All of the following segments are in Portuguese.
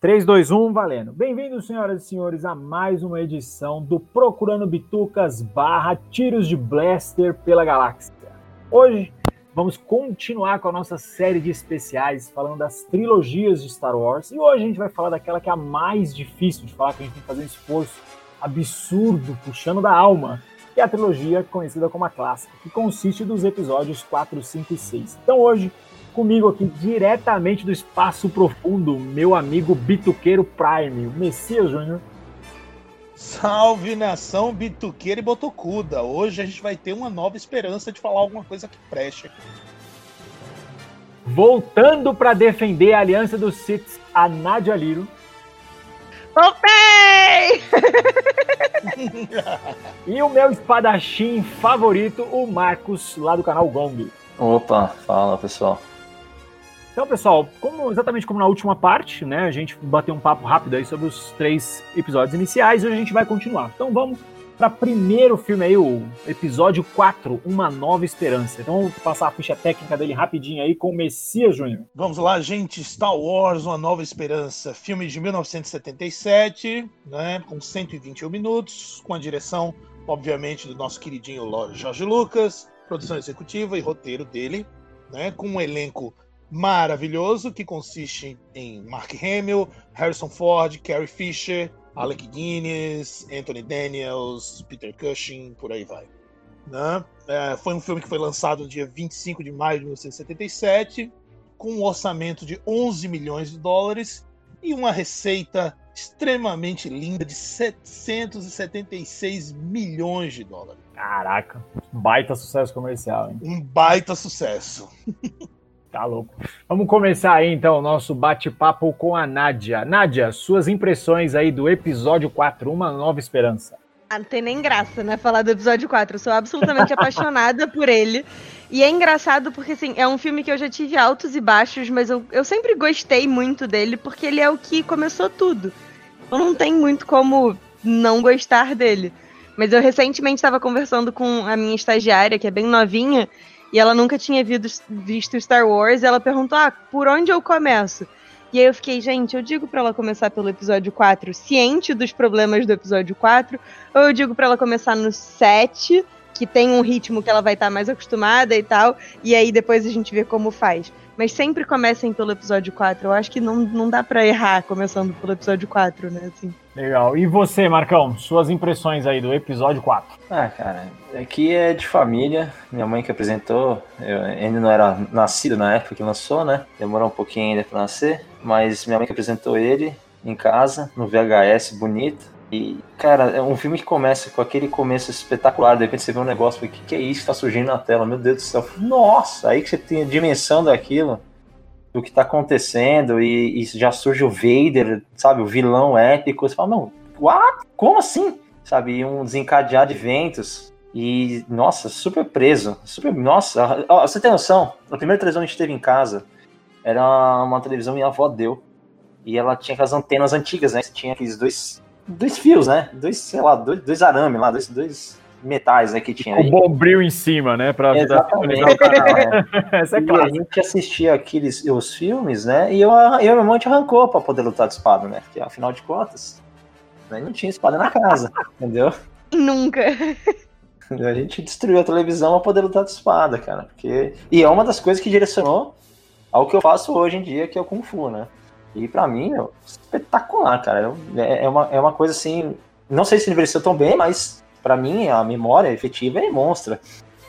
3, 2, 1, valendo. Bem-vindos, senhoras e senhores, a mais uma edição do Procurando Bitucas barra Tiros de Blaster pela Galáxia. Hoje vamos continuar com a nossa série de especiais falando das trilogias de Star Wars e hoje a gente vai falar daquela que é a mais difícil de falar, que a gente tem que fazer um esforço absurdo, puxando da alma, que é a trilogia conhecida como a clássica, que consiste dos episódios 4, 5 e 6. Então hoje Comigo aqui, diretamente do espaço profundo, meu amigo Bituqueiro Prime, o Messias Júnior. Salve nação bituqueira e botocuda. Hoje a gente vai ter uma nova esperança de falar alguma coisa que preste. Voltando para defender a aliança dos Sith, a Nadia Liro. Voltei! e o meu espadachim favorito, o Marcos, lá do canal Gong. Opa, fala pessoal. Então, pessoal, como, exatamente como na última parte, né? A gente bateu um papo rápido aí sobre os três episódios iniciais e hoje a gente vai continuar. Então vamos para primeiro filme aí, o episódio 4, Uma Nova Esperança. Então vamos passar a ficha técnica dele rapidinho aí com o Messias Júnior. Vamos lá, gente. Star Wars, Uma Nova Esperança. Filme de 1977, né? Com 121 minutos, com a direção, obviamente, do nosso queridinho Jorge Lucas, produção executiva e roteiro dele, né? Com um elenco maravilhoso que consiste em Mark Hamill, Harrison Ford, Carrie Fisher, Alec Guinness, Anthony Daniels, Peter Cushing, por aí vai. Né? É, foi um filme que foi lançado no dia 25 de maio de 1977, com um orçamento de 11 milhões de dólares e uma receita extremamente linda de 776 milhões de dólares. Caraca, baita sucesso comercial, hein? Um baita sucesso. Tá louco. Vamos começar aí então o nosso bate-papo com a Nádia. Nádia, suas impressões aí do episódio 4, Uma Nova Esperança. Ah, não tem nem graça, né, falar do episódio 4. Eu sou absolutamente apaixonada por ele. E é engraçado porque, assim, é um filme que eu já tive altos e baixos, mas eu, eu sempre gostei muito dele porque ele é o que começou tudo. Eu não tem muito como não gostar dele. Mas eu recentemente estava conversando com a minha estagiária, que é bem novinha, e ela nunca tinha visto, Star Wars, e ela perguntou: ah, por onde eu começo? E aí eu fiquei, gente, eu digo para ela começar pelo episódio 4, ciente dos problemas do episódio 4, ou eu digo para ela começar no 7, que tem um ritmo que ela vai estar tá mais acostumada e tal, e aí depois a gente vê como faz. Mas sempre comecem pelo episódio 4. Eu acho que não, não dá para errar começando pelo episódio 4, né? Assim. Legal. E você, Marcão, suas impressões aí do episódio 4? Ah, cara, aqui é de família. Minha mãe que apresentou, eu ainda não era nascido na época que lançou, né? Demorou um pouquinho ainda pra nascer, mas minha mãe que apresentou ele em casa, no VHS bonito. E, cara, é um filme que começa com aquele começo espetacular, de repente você vê um negócio, o que, que é isso que tá surgindo na tela? Meu Deus do céu, nossa! Aí que você tem a dimensão daquilo do que tá acontecendo e, e, já surge o Vader, sabe, o vilão épico. Você fala, não, what? Como assim? Sabe, e um desencadear de eventos. E, nossa, super preso. Super, nossa, ó, você tem noção? A primeira televisão que a gente teve em casa era uma televisão minha avó deu. E ela tinha aquelas antenas antigas, né? Tinha aqueles dois, dois fios, né? Dois, sei lá, dois, dois arame lá, dois, dois metais né, que tinha. O bombril em cima, né? Pra Exatamente. o canal. Essa é clássica. a gente assistia aqueles os filmes, né? E eu, eu e meu irmão te arrancou pra poder lutar de espada, né? Porque afinal de contas, né, não tinha espada na casa, entendeu? Nunca. A gente destruiu a televisão pra poder lutar de espada, cara. Porque... E é uma das coisas que direcionou ao que eu faço hoje em dia, que é o Kung Fu, né? E pra mim, meu, espetacular, cara. É, é, uma, é uma coisa assim. Não sei se envelheceu tão bem, mas para mim, a memória efetiva é monstra.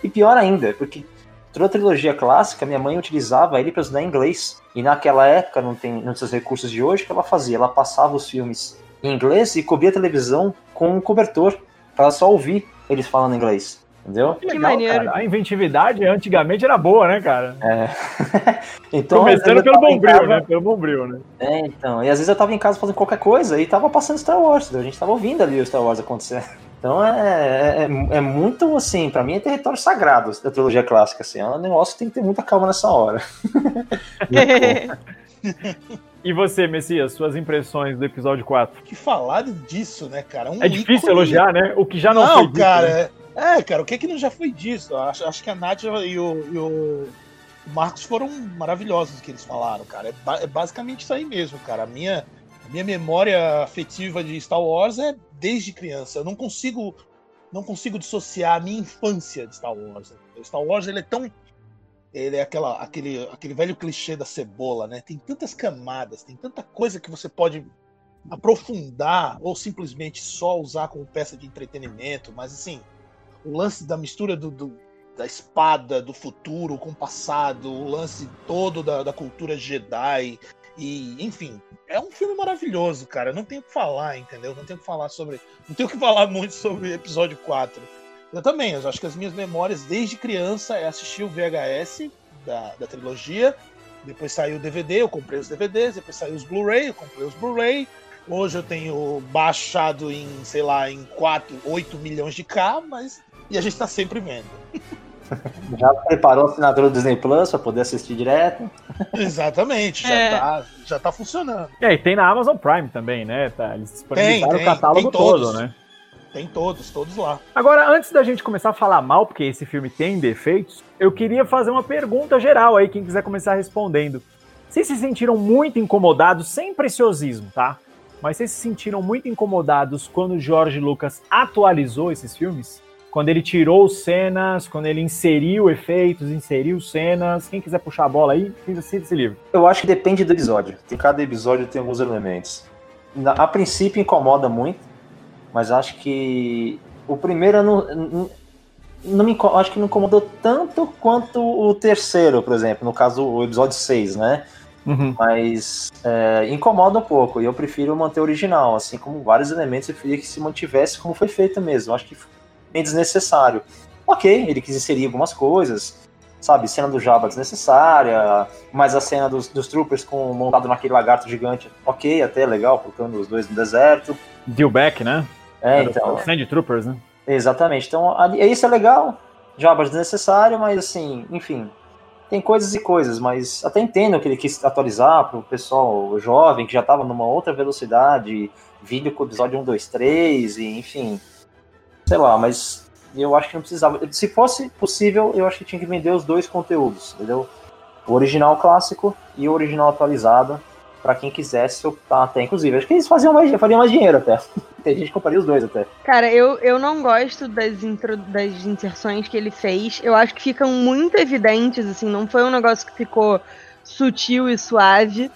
E pior ainda, porque toda a trilogia clássica, minha mãe utilizava ele para estudar inglês. E naquela época, não tem nesses recursos de hoje, que ela fazia? Ela passava os filmes em inglês e cobria a televisão com um cobertor, para só ouvir eles falando inglês. Entendeu? Que, legal, maneiro. Cara. A inventividade antigamente era boa, né, cara? É. então, Começando pelo Bombril, casa... né? Pelo Bombril, né? É, então. E às vezes eu tava em casa fazendo qualquer coisa e tava passando Star Wars. A gente tava ouvindo ali o Star Wars acontecer. Então é, é, é muito assim, para mim é território sagrado da trilogia clássica. Assim, é um negócio que tem que ter muita calma nessa hora. e você, Messias, suas impressões do episódio 4? Que falar disso, né, cara? Um é difícil ícone... elogiar, né? O que já não, não foi cara, dito, né? É, cara, o que, que não já foi disso? Acho, acho que a Nádia e o, e o Marcos foram maravilhosos que eles falaram, cara. É, é basicamente isso aí mesmo, cara. A minha minha memória afetiva de Star Wars é desde criança. Eu não consigo não consigo dissociar a minha infância de Star Wars. Star Wars ele é tão ele é aquela, aquele, aquele velho clichê da cebola, né? Tem tantas camadas, tem tanta coisa que você pode aprofundar ou simplesmente só usar como peça de entretenimento, mas assim, o lance da mistura do, do da espada do futuro com o passado, o lance todo da, da cultura Jedi, e, enfim, é um filme maravilhoso, cara. Não tenho o que falar, entendeu? Não tenho o que falar sobre. Não tenho o que falar muito sobre episódio 4. Eu também, eu acho que as minhas memórias desde criança é assistir o VHS da, da trilogia. Depois saiu o DVD, eu comprei os DVDs, depois saiu os Blu-ray, eu comprei os Blu-ray. Hoje eu tenho baixado em, sei lá, em 4, 8 milhões de K, mas. E a gente tá sempre vendo. Já preparou a assinatura do Disney Plus para poder assistir direto? Exatamente, já, é. tá, já tá funcionando. É, e tem na Amazon Prime também, né? Tá, eles disponibilizaram o catálogo todo, né? Tem todos, todos lá. Agora, antes da gente começar a falar mal, porque esse filme tem defeitos, eu queria fazer uma pergunta geral aí, quem quiser começar respondendo. Vocês se sentiram muito incomodados, sem preciosismo, tá? Mas vocês se sentiram muito incomodados quando o George Lucas atualizou esses filmes? Quando ele tirou cenas, quando ele inseriu efeitos, inseriu cenas. Quem quiser puxar a bola aí, cita esse livro. Eu acho que depende do episódio. Tem cada episódio tem alguns elementos. A princípio incomoda muito, mas acho que o primeiro não, não, não me acho que não incomodou tanto quanto o terceiro, por exemplo, no caso o episódio 6, né? Uhum. Mas é, incomoda um pouco e eu prefiro manter o original, assim como vários elementos eu preferia que se mantivesse como foi feito mesmo. Acho que bem desnecessário. Ok, ele quis inserir algumas coisas, sabe, cena do Jabba desnecessária, mas a cena dos, dos troopers com montado naquele lagarto gigante, ok, até legal, colocando os dois no deserto. Dillback, né? É, então. Sand Troopers, né? Exatamente. Então, ali, isso é legal. Jabba desnecessário, mas assim, enfim. Tem coisas e coisas, mas até entendo que ele quis atualizar para o pessoal jovem que já estava numa outra velocidade, vídeo com o episódio 1, 2, 3, e enfim sei lá, mas eu acho que não precisava. Se fosse possível, eu acho que tinha que vender os dois conteúdos, entendeu? O original clássico e o original atualizado, para quem quisesse optar até, inclusive. Acho que eles faziam mais, fariam mais dinheiro até. Tem gente que compraria os dois até. Cara, eu, eu não gosto das, intro, das inserções que ele fez. Eu acho que ficam muito evidentes, assim, não foi um negócio que ficou sutil e suave.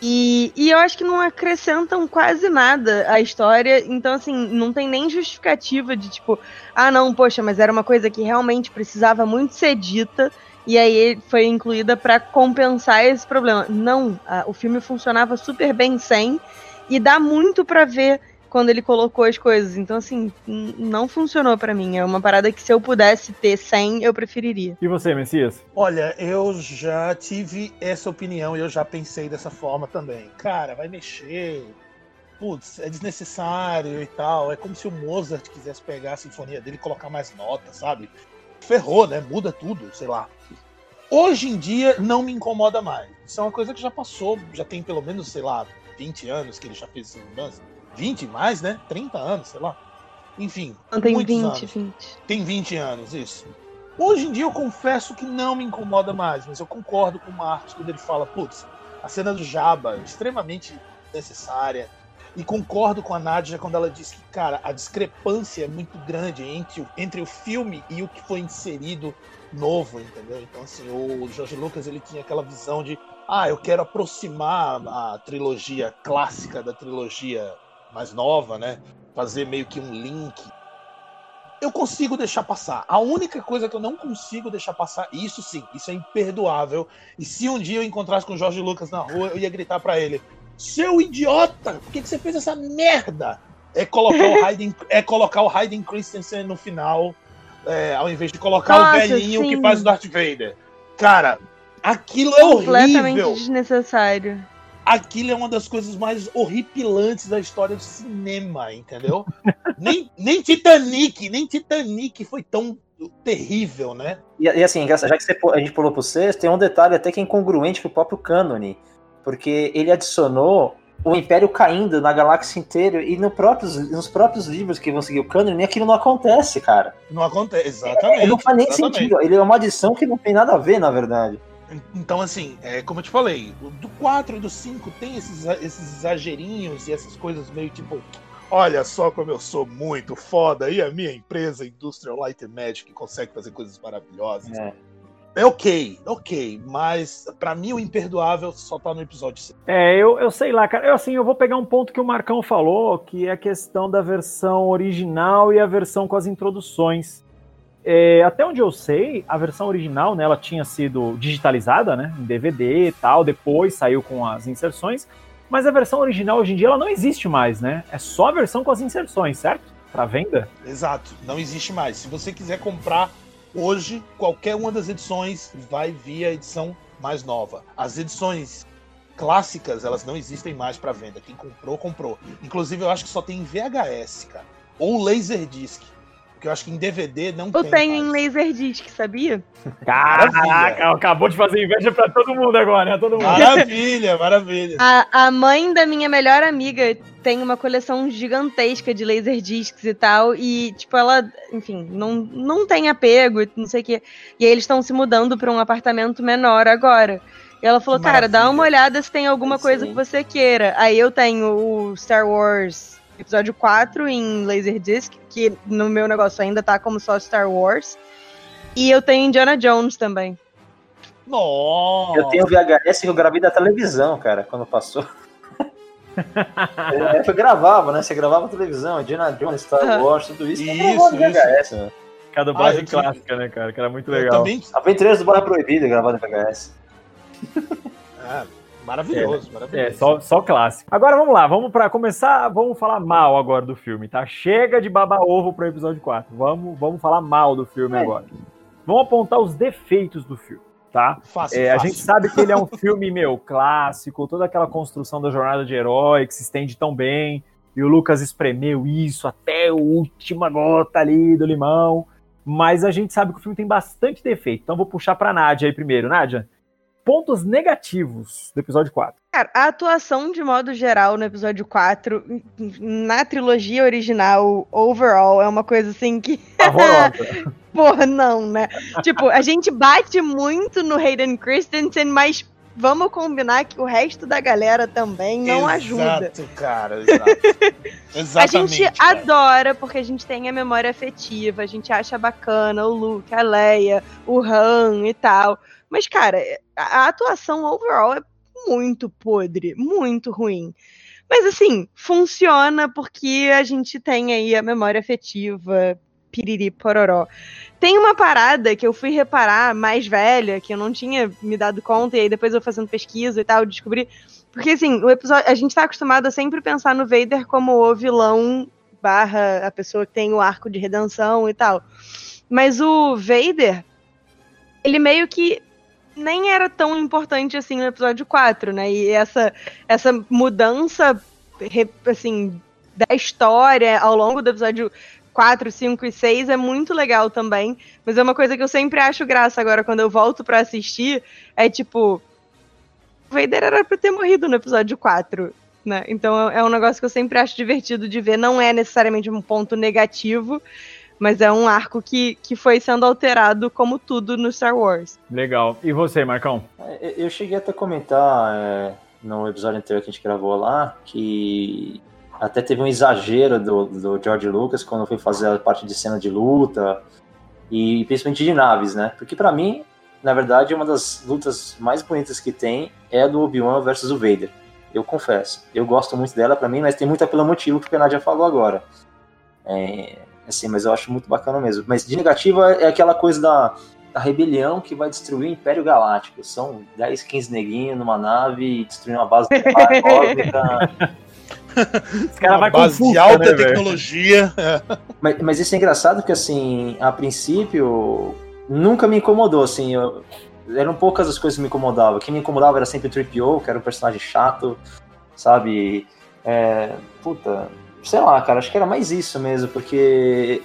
E, e eu acho que não acrescentam quase nada à história. Então, assim, não tem nem justificativa de tipo, ah, não, poxa, mas era uma coisa que realmente precisava muito ser dita. E aí foi incluída para compensar esse problema. Não, a, o filme funcionava super bem sem. E dá muito para ver quando ele colocou as coisas. Então, assim, não funcionou para mim. É uma parada que se eu pudesse ter sem, eu preferiria. E você, Messias? Olha, eu já tive essa opinião e eu já pensei dessa forma também. Cara, vai mexer. Putz, é desnecessário e tal. É como se o Mozart quisesse pegar a sinfonia dele e colocar mais notas, sabe? Ferrou, né? Muda tudo, sei lá. Hoje em dia não me incomoda mais. Isso é uma coisa que já passou, já tem pelo menos, sei lá, 20 anos que ele já fez essa mudança 20 mais, né? 30 anos, sei lá. Enfim. Não, tem 20, anos. 20. Tem 20 anos, isso. Hoje em dia eu confesso que não me incomoda mais, mas eu concordo com o Marcos quando ele fala, putz, a cena do Jabba é extremamente necessária. E concordo com a Nádia quando ela diz que, cara, a discrepância é muito grande entre o, entre o filme e o que foi inserido novo, entendeu? Então, assim, o George Lucas ele tinha aquela visão de, ah, eu quero aproximar a trilogia clássica da trilogia mais nova, né? Fazer meio que um link. Eu consigo deixar passar. A única coisa que eu não consigo deixar passar, isso sim, isso é imperdoável. E se um dia eu encontrasse com o Jorge Lucas na rua, eu ia gritar para ele: Seu idiota, por que, que você fez essa merda? É colocar o Hayden, é colocar o Hayden Christensen no final, é, ao invés de colocar Nossa, o velhinho sim. que faz o Darth Vader. Cara, aquilo é Completamente horrível. desnecessário aquilo é uma das coisas mais horripilantes da história do cinema, entendeu? nem, nem Titanic, nem Titanic foi tão terrível, né? E, e assim, já que você, a gente pulou pro sexto, tem um detalhe até que é incongruente pro próprio cânone, porque ele adicionou o Império caindo na galáxia inteira e no próprios, nos próprios livros que vão seguir o cânone, aquilo não acontece, cara. Não acontece, exatamente. É, não faz nem exatamente. sentido, ele é uma adição que não tem nada a ver, na verdade. Então, assim, é, como eu te falei, do 4 e do 5 tem esses, esses exagerinhos e essas coisas meio tipo. Olha só como eu sou muito foda e a minha empresa Industrial Light and Magic consegue fazer coisas maravilhosas. É. É ok, ok, mas para mim o imperdoável só tá no episódio 5. É, eu, eu sei lá, cara. Eu, assim, eu vou pegar um ponto que o Marcão falou, que é a questão da versão original e a versão com as introduções. É, até onde eu sei, a versão original, né, ela tinha sido digitalizada, né, em DVD e tal, depois saiu com as inserções, mas a versão original hoje em dia ela não existe mais, né? É só a versão com as inserções, certo? Para venda? Exato, não existe mais. Se você quiser comprar Hoje, qualquer uma das edições vai via edição mais nova. As edições clássicas, elas não existem mais para venda. Quem comprou, comprou. Inclusive, eu acho que só tem VHS, cara. Ou Laserdisc. Porque eu acho que em DVD não eu tem. Eu tenho em Laserdisc, sabia? Caraca, acabou de fazer inveja pra todo mundo agora, né? Todo mundo. Maravilha, maravilha. A, a mãe da minha melhor amiga tem uma coleção gigantesca de laserdiscs e tal. E, tipo, ela, enfim, não, não tem apego, não sei o quê. E aí eles estão se mudando para um apartamento menor agora. E ela falou, cara, dá uma olhada se tem alguma coisa que você queira. Aí eu tenho o Star Wars episódio 4 em Laserdisc, que no meu negócio ainda tá como só Star Wars. E eu tenho Indiana Jones também. Nossa! Eu tenho VHS que eu gravei da televisão, cara, quando passou. é, eu gravava, né? Você gravava televisão, Indiana Jones, Star Wars, tudo isso. Isso, VHS, né? Cada base ah, clássica, né, cara? Que era muito legal. Também... Aventureiros do Barra Proibida gravado em VHS. Ah, Maravilhoso, é, maravilhoso. É, só, só clássico. Agora vamos lá, vamos para começar, vamos falar mal agora do filme, tá? Chega de baba ovo pro episódio 4. Vamos, vamos falar mal do filme é. agora. Vamos apontar os defeitos do filme, tá? Fácil, é, fácil. A gente sabe que ele é um filme, meu, clássico, toda aquela construção da jornada de herói que se estende tão bem, e o Lucas espremeu isso até a última gota ali do limão. Mas a gente sabe que o filme tem bastante defeito. Então vou puxar pra Nádia aí primeiro. Nádia, pontos negativos do episódio 4. Cara, a atuação de modo geral no episódio 4, na trilogia original, overall, é uma coisa assim que. Horrorosa. Porra, não, né? tipo, a gente bate muito no Hayden Christensen, mas vamos combinar que o resto da galera também não exato, ajuda. Exato, cara, exato. Exatamente, a gente cara. adora porque a gente tem a memória afetiva, a gente acha bacana o Luke, a Leia, o Han e tal. Mas, cara, a atuação overall é muito podre, muito ruim. Mas assim, funciona porque a gente tem aí a memória afetiva, piriri pororó. Tem uma parada que eu fui reparar mais velha, que eu não tinha me dado conta, e aí depois eu fazendo pesquisa e tal, descobri. Porque assim, o episódio. A gente tá acostumado a sempre pensar no Vader como o vilão barra a pessoa que tem o arco de redenção e tal. Mas o Vader, ele meio que nem era tão importante assim no episódio 4, né? E essa, essa mudança, assim, da história ao longo do episódio 4, 5 e 6 é muito legal também. Mas é uma coisa que eu sempre acho graça agora quando eu volto para assistir. É tipo. Vader era pra ter morrido no episódio 4. Né? Então é um negócio que eu sempre acho divertido de ver. Não é necessariamente um ponto negativo, mas é um arco que, que foi sendo alterado como tudo no Star Wars. Legal. E você, Marcão? É, eu cheguei até a comentar é, no episódio anterior que a gente gravou lá que até teve um exagero do, do George Lucas quando foi fazer a parte de cena de luta e principalmente de naves, né? Porque para mim, na verdade, uma das lutas mais bonitas que tem é a do Obi-Wan versus o Vader. Eu confesso. Eu gosto muito dela para mim, mas tem muito pelo motivo que o Nadia falou agora. É, assim, mas eu acho muito bacana mesmo. Mas de negativa é aquela coisa da, da rebelião que vai destruir o Império Galáctico. São 10, 15 neguinhos numa nave destruindo uma base cósmica. Os caras vai base com de alta né, tecnologia. Mas, mas, isso é engraçado que, assim, a princípio, nunca me incomodou, assim, eu, eram poucas as coisas que me incomodavam. O que me incomodava era sempre o 3PO, que era um personagem chato, sabe? É, puta, sei lá, cara, acho que era mais isso mesmo, porque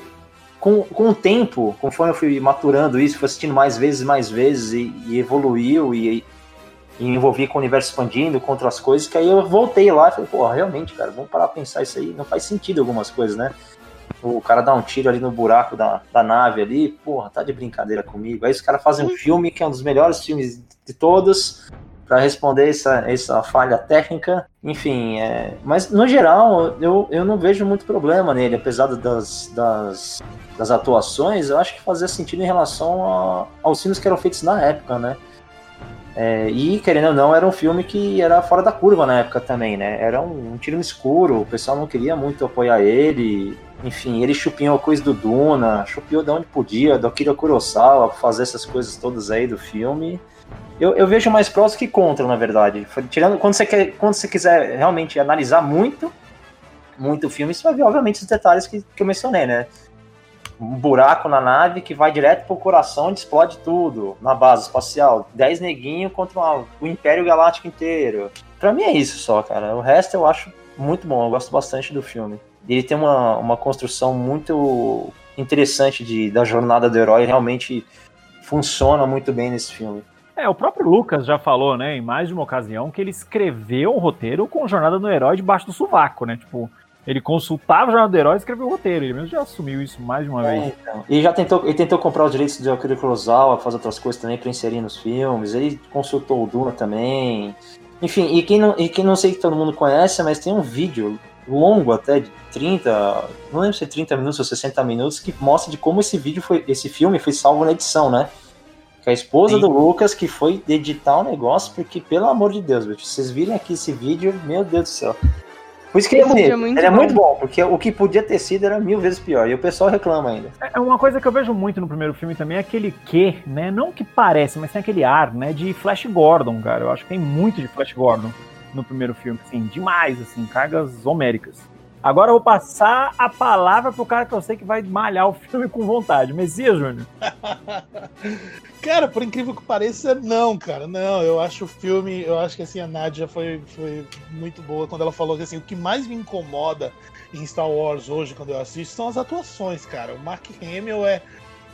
com, com o tempo, conforme eu fui maturando isso, fui assistindo mais vezes, mais vezes, e, e evoluiu, e, e envolvi com o universo expandindo, com outras coisas, que aí eu voltei lá e falei, pô, realmente, cara, vamos parar pra pensar isso aí, não faz sentido algumas coisas, né? O cara dá um tiro ali no buraco da, da nave ali, porra, tá de brincadeira comigo. Aí os caras fazem um filme que é um dos melhores filmes de todos para responder essa, essa falha técnica. Enfim, é, mas no geral eu, eu não vejo muito problema nele, apesar das, das, das atuações, eu acho que fazia sentido em relação a, aos filmes que eram feitos na época, né? É, e, querendo ou não, era um filme que era fora da curva na época também, né? Era um, um tiro no escuro, o pessoal não queria muito apoiar ele. Enfim, ele chupinhou coisa do Duna, chupiou de onde podia, do Akira Kurosawa, fazer essas coisas todas aí do filme. Eu, eu vejo mais prós que contra, na verdade. Tirando, quando você, quer, quando você quiser realmente analisar muito, muito o filme, você vai ver, obviamente, os detalhes que, que eu mencionei, né? um buraco na nave que vai direto pro coração e explode tudo na base espacial. Dez neguinhos contra uma, o Império Galáctico inteiro. Pra mim é isso só, cara. O resto eu acho muito bom, eu gosto bastante do filme. Ele tem uma, uma construção muito interessante de, da jornada do herói, realmente funciona muito bem nesse filme. É, o próprio Lucas já falou, né, em mais de uma ocasião, que ele escreveu o roteiro com Jornada do Herói debaixo do sovaco, né? Tipo, ele consultava o Jornal do Herói e escreveu o roteiro. Ele mesmo já assumiu isso mais de uma é, vez. Então. E já tentou, ele tentou comprar os direitos de Akira Kurosawa, fazer outras coisas também para inserir nos filmes. Ele consultou o Duna também. Enfim, e quem não, e quem não sei que todo mundo conhece, mas tem um vídeo longo até de 30, não lembro se é 30 minutos ou 60 minutos, que mostra de como esse vídeo foi, esse filme foi salvo na edição, né? Que a esposa Sim. do Lucas que foi editar o negócio, porque, pelo amor de Deus, vocês virem aqui esse vídeo, meu Deus do céu. Por isso que ele, é, muito ele é muito bom, porque o que podia ter sido era mil vezes pior. E o pessoal reclama ainda. É uma coisa que eu vejo muito no primeiro filme também é aquele que, né? Não que parece, mas tem aquele ar, né? De Flash Gordon, cara. Eu acho que tem muito de Flash Gordon no primeiro filme, assim, demais, assim, cargas homéricas. Agora eu vou passar a palavra pro cara que eu sei que vai malhar o filme com vontade. Messias, Júnior. cara, por incrível que pareça, não, cara. Não, eu acho o filme, eu acho que assim, a Nadia foi, foi muito boa quando ela falou que assim, o que mais me incomoda em Star Wars hoje, quando eu assisto, são as atuações, cara. O Mark Hamill é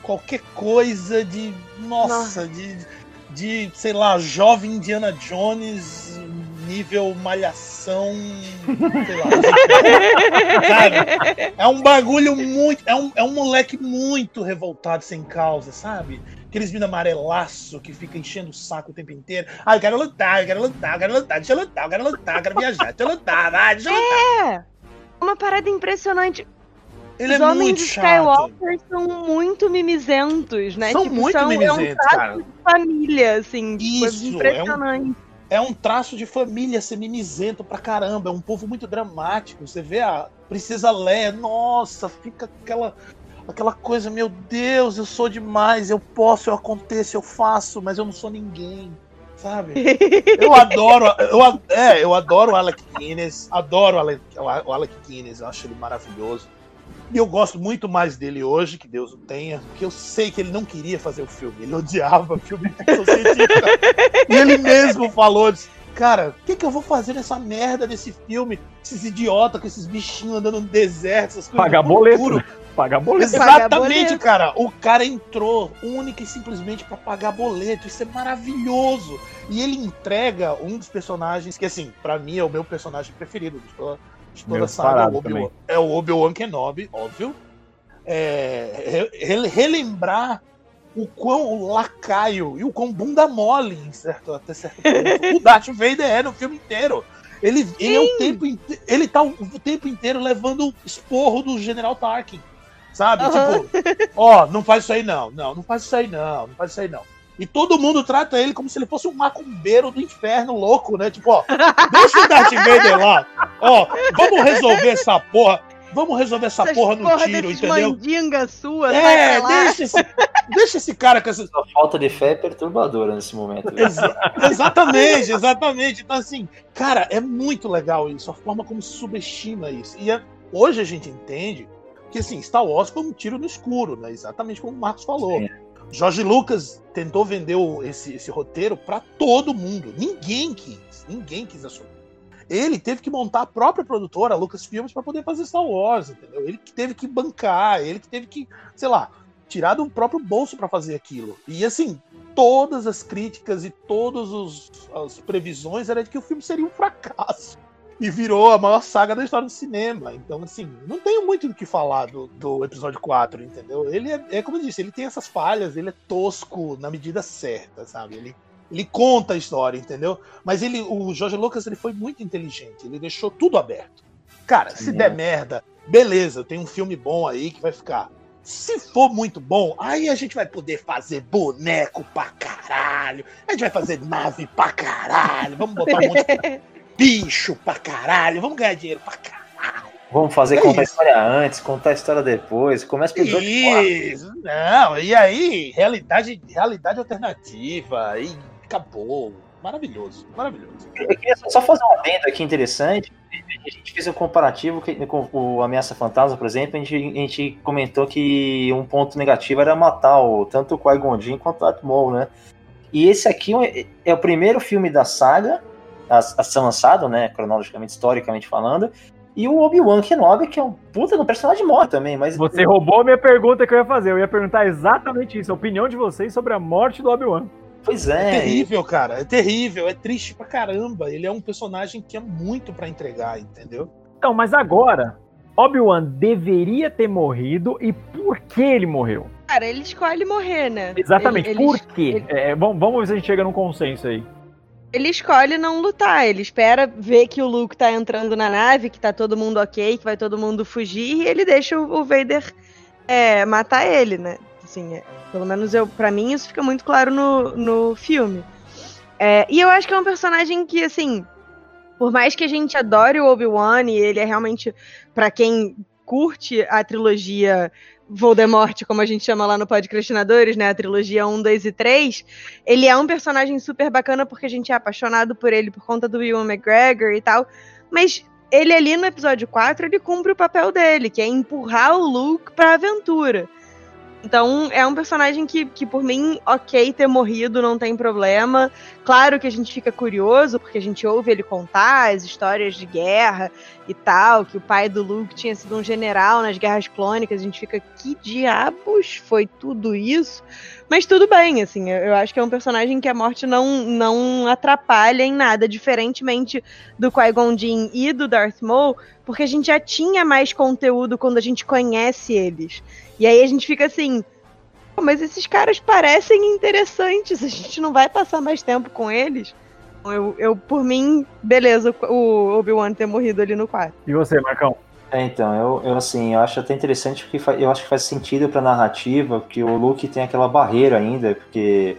qualquer coisa de. Nossa, Nossa. de. De, sei lá, jovem Indiana Jones nível malhação, sei lá. sabe? É um bagulho muito. É um, é um moleque muito revoltado sem causa, sabe? Aqueles vindo amarelaço que fica enchendo o saco o tempo inteiro. Ah, eu quero lutar, eu quero lutar, eu quero lutar, deixa eu lutar, eu quero lutar, eu quero viajar, deixa eu lutar, vai, deixa eu lutar. É! Uma parada impressionante. Ele Os é homens de Skywalker são muito mimizentos, né? São tipo, muito são, mimizentos, é um cara. de família, assim. Tipo, Isso, impressionante. É um é um traço de família ser mimizento pra caramba. É um povo muito dramático. Você vê a Princesa Leia, nossa, fica aquela aquela coisa, meu Deus, eu sou demais, eu posso, eu aconteço, eu faço, mas eu não sou ninguém, sabe? Eu adoro, eu, é, eu adoro o Alec Guinness, adoro o Alec, o Alec Guinness, eu acho ele maravilhoso. E eu gosto muito mais dele hoje, que Deus o tenha, porque eu sei que ele não queria fazer o filme, ele odiava o filme de ficção científica. e ele mesmo falou, disse, cara, o que, que eu vou fazer nessa merda desse filme? Esses idiotas com esses bichinhos andando no deserto, essas coisas. Pagar boleto. Pagar boleto. Exatamente, cara. O cara entrou única e simplesmente para pagar boleto. Isso é maravilhoso. E ele entrega um dos personagens que, assim, para mim é o meu personagem preferido de toda a saga. O é o Obi-Wan Kenobi, óbvio. É, re relembrar o quão lacaio e o quão bunda mole, certo, até certo ponto, o Darth Vader é no filme inteiro. Ele, ele, é o tempo, ele tá o, o tempo inteiro levando o esporro do General Tarkin. Sabe? Uhum. Tipo, ó, não faz isso aí não. Não, não faz isso aí não. Não faz isso aí não. E todo mundo trata ele como se ele fosse um macumbeiro do inferno louco, né? Tipo, ó, deixa o Darth Vader lá. Ó, vamos resolver essa porra. Vamos resolver essa Essas porra no porra tiro, entendeu? mandinga sua, é, deixa esse, deixa esse cara com essa. A falta de fé é perturbadora nesse momento. Exa exatamente, exatamente. Então, assim, cara, é muito legal isso, a forma como se subestima isso. E é, hoje a gente entende que, assim, Star Wars foi um tiro no escuro, né? Exatamente como o Marcos falou. Sim. Jorge Lucas tentou vender esse, esse roteiro para todo mundo. Ninguém quis. Ninguém quis assumir. Ele teve que montar a própria produtora, Lucas Filmes, para poder fazer Star Wars, entendeu? Ele que teve que bancar, ele que teve que, sei lá, tirar do próprio bolso para fazer aquilo. E assim, todas as críticas e todas as previsões eram de que o filme seria um fracasso. E virou a maior saga da história do cinema. Então, assim, não tenho muito do que falar do, do episódio 4, entendeu? Ele é, é, como eu disse, ele tem essas falhas, ele é tosco na medida certa, sabe? Ele, ele conta a história, entendeu? Mas ele, o Jorge Lucas ele foi muito inteligente, ele deixou tudo aberto. Cara, se der merda, beleza, tem um filme bom aí que vai ficar. Se for muito bom, aí a gente vai poder fazer boneco pra caralho. A gente vai fazer nave pra caralho. Vamos botar um monte de bicho pra caralho, vamos ganhar dinheiro pra caralho. Vamos fazer é contar isso. a história antes, contar a história depois, começa pelo Isso, não, e aí, realidade, realidade alternativa, e acabou. Maravilhoso, maravilhoso. Eu queria só fazer um adendo aqui interessante. A gente fez um comparativo com o Ameaça Fantasma, por exemplo. A gente, a gente comentou que um ponto negativo era matar o, tanto o Qui-Gon quanto o Maul, né? E esse aqui é o primeiro filme da saga a, a ser lançado, né, cronologicamente, historicamente falando, e o Obi-Wan Kenobi, que é um puta no personagem morto também, mas... Você roubou a minha pergunta que eu ia fazer, eu ia perguntar exatamente isso, a opinião de vocês sobre a morte do Obi-Wan. Pois é. É terrível, cara, é terrível, é triste pra caramba, ele é um personagem que é muito para entregar, entendeu? Então, mas agora, Obi-Wan deveria ter morrido e por que ele morreu? Cara, ele escolhe morrer, né? Exatamente, ele, por quê? Ele... É, vamos, vamos ver se a gente chega num consenso aí ele escolhe não lutar. Ele espera ver que o Luke tá entrando na nave, que tá todo mundo ok, que vai todo mundo fugir, e ele deixa o, Vader é, matar ele, né? Assim, é, pelo menos eu, para mim isso fica muito claro no, no filme. É, e eu acho que é um personagem que, assim, por mais que a gente adore o Obi-Wan e ele é realmente, para quem curte a trilogia Voldemort, como a gente chama lá no Podcastinadores, né? A trilogia 1, 2 e 3. Ele é um personagem super bacana porque a gente é apaixonado por ele por conta do Ewan McGregor e tal. Mas ele ali no episódio 4, ele cumpre o papel dele, que é empurrar o Luke pra aventura. Então, é um personagem que, que, por mim, ok ter morrido, não tem problema. Claro que a gente fica curioso, porque a gente ouve ele contar as histórias de guerra e tal, que o pai do Luke tinha sido um general nas guerras clônicas. A gente fica, que diabos foi tudo isso? Mas tudo bem, assim, eu, acho que é um personagem que a morte não, não atrapalha em nada, diferentemente do Qui-Gon Jinn e do Darth Maul, porque a gente já tinha mais conteúdo quando a gente conhece eles. E aí a gente fica assim, mas esses caras parecem interessantes, a gente não vai passar mais tempo com eles. Então, eu, eu por mim, beleza, o Obi-Wan ter morrido ali no quarto. E você, Marcão? É, então, eu, eu assim, eu acho até interessante porque eu acho que faz sentido pra narrativa que o Luke tem aquela barreira ainda, porque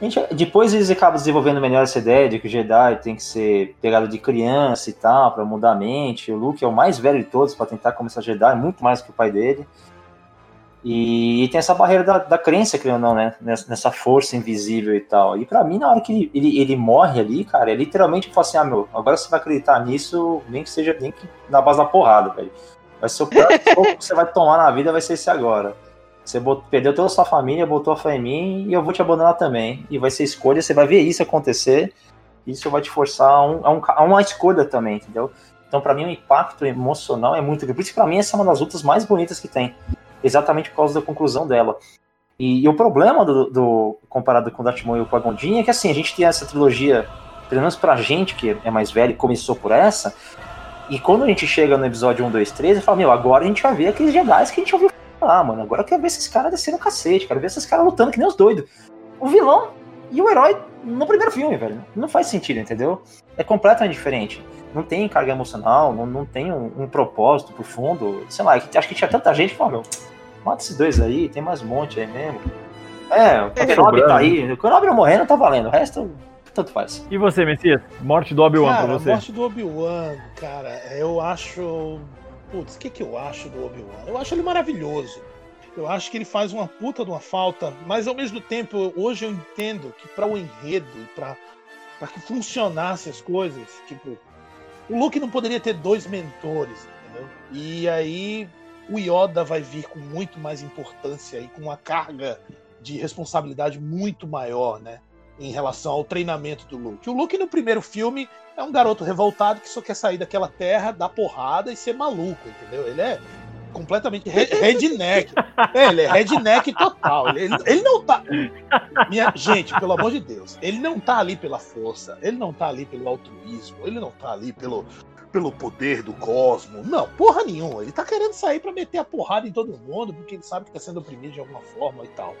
gente, depois eles acabam desenvolvendo melhor essa ideia de que o Jedi tem que ser pegado de criança e tal, para mudar a mente. O Luke é o mais velho de todos para tentar começar Jedi, muito mais que o pai dele. E, e, tem essa barreira da, da crença, que ou não, né? Nessa, nessa, força invisível e tal. E para mim, na hora que ele, ele, ele, morre ali, cara, é literalmente fala assim: ah, meu, agora você vai acreditar nisso, nem que seja nem que na base da porrada, velho. Vai ser o pior que você vai tomar na vida, vai ser esse agora. Você botou, perdeu toda a sua família, botou a fé em mim e eu vou te abandonar também. E vai ser escolha, você vai ver isso acontecer. Isso vai te forçar a, um, a, um, a uma escolha também, entendeu? Então, para mim, o impacto emocional é muito grande. Por isso pra mim essa é uma das lutas mais bonitas que tem exatamente por causa da conclusão dela. E, e o problema do, do, comparado com o Darth Maul e o qui é que assim, a gente tem essa trilogia, pelo menos pra gente que é mais velho e começou por essa, e quando a gente chega no episódio 1, 2, 3, eu falo, meu, agora a gente vai ver aqueles Jedi que a gente ouviu falar, mano. Agora eu quero ver esses caras descendo o cacete, quero ver esses caras lutando que nem os doidos. O vilão e o herói no primeiro filme, velho. Não faz sentido, entendeu? É completamente diferente. Não tem carga emocional, não, não tem um, um propósito profundo. Sei lá, acho que tinha tanta gente que falou, meu, mata esses dois aí, tem mais um monte aí mesmo. É, o Kenobi tá aí. O Kenobi não morrendo tá valendo. O resto, tanto faz. E você, Messias? Morte do Obi-Wan pra você? morte do Obi-Wan, cara, eu acho... Putz, o que que eu acho do Obi-Wan? Eu acho ele maravilhoso. Eu acho que ele faz uma puta de uma falta, mas ao mesmo tempo, hoje eu entendo que para o enredo e para que funcionasse as coisas, tipo, o Luke não poderia ter dois mentores, entendeu? E aí o Yoda vai vir com muito mais importância e com uma carga de responsabilidade muito maior, né? Em relação ao treinamento do Luke. O Luke no primeiro filme é um garoto revoltado que só quer sair daquela terra, dar porrada e ser maluco, entendeu? Ele é completamente re- redneck. É, ele é redneck total. Ele, ele não tá. Minha, gente, pelo amor de Deus, ele não tá ali pela força, ele não tá ali pelo altruísmo, ele não tá ali pelo, pelo poder do cosmo. Não, porra nenhuma. Ele tá querendo sair pra meter a porrada em todo mundo, porque ele sabe que tá sendo oprimido de alguma forma e tal.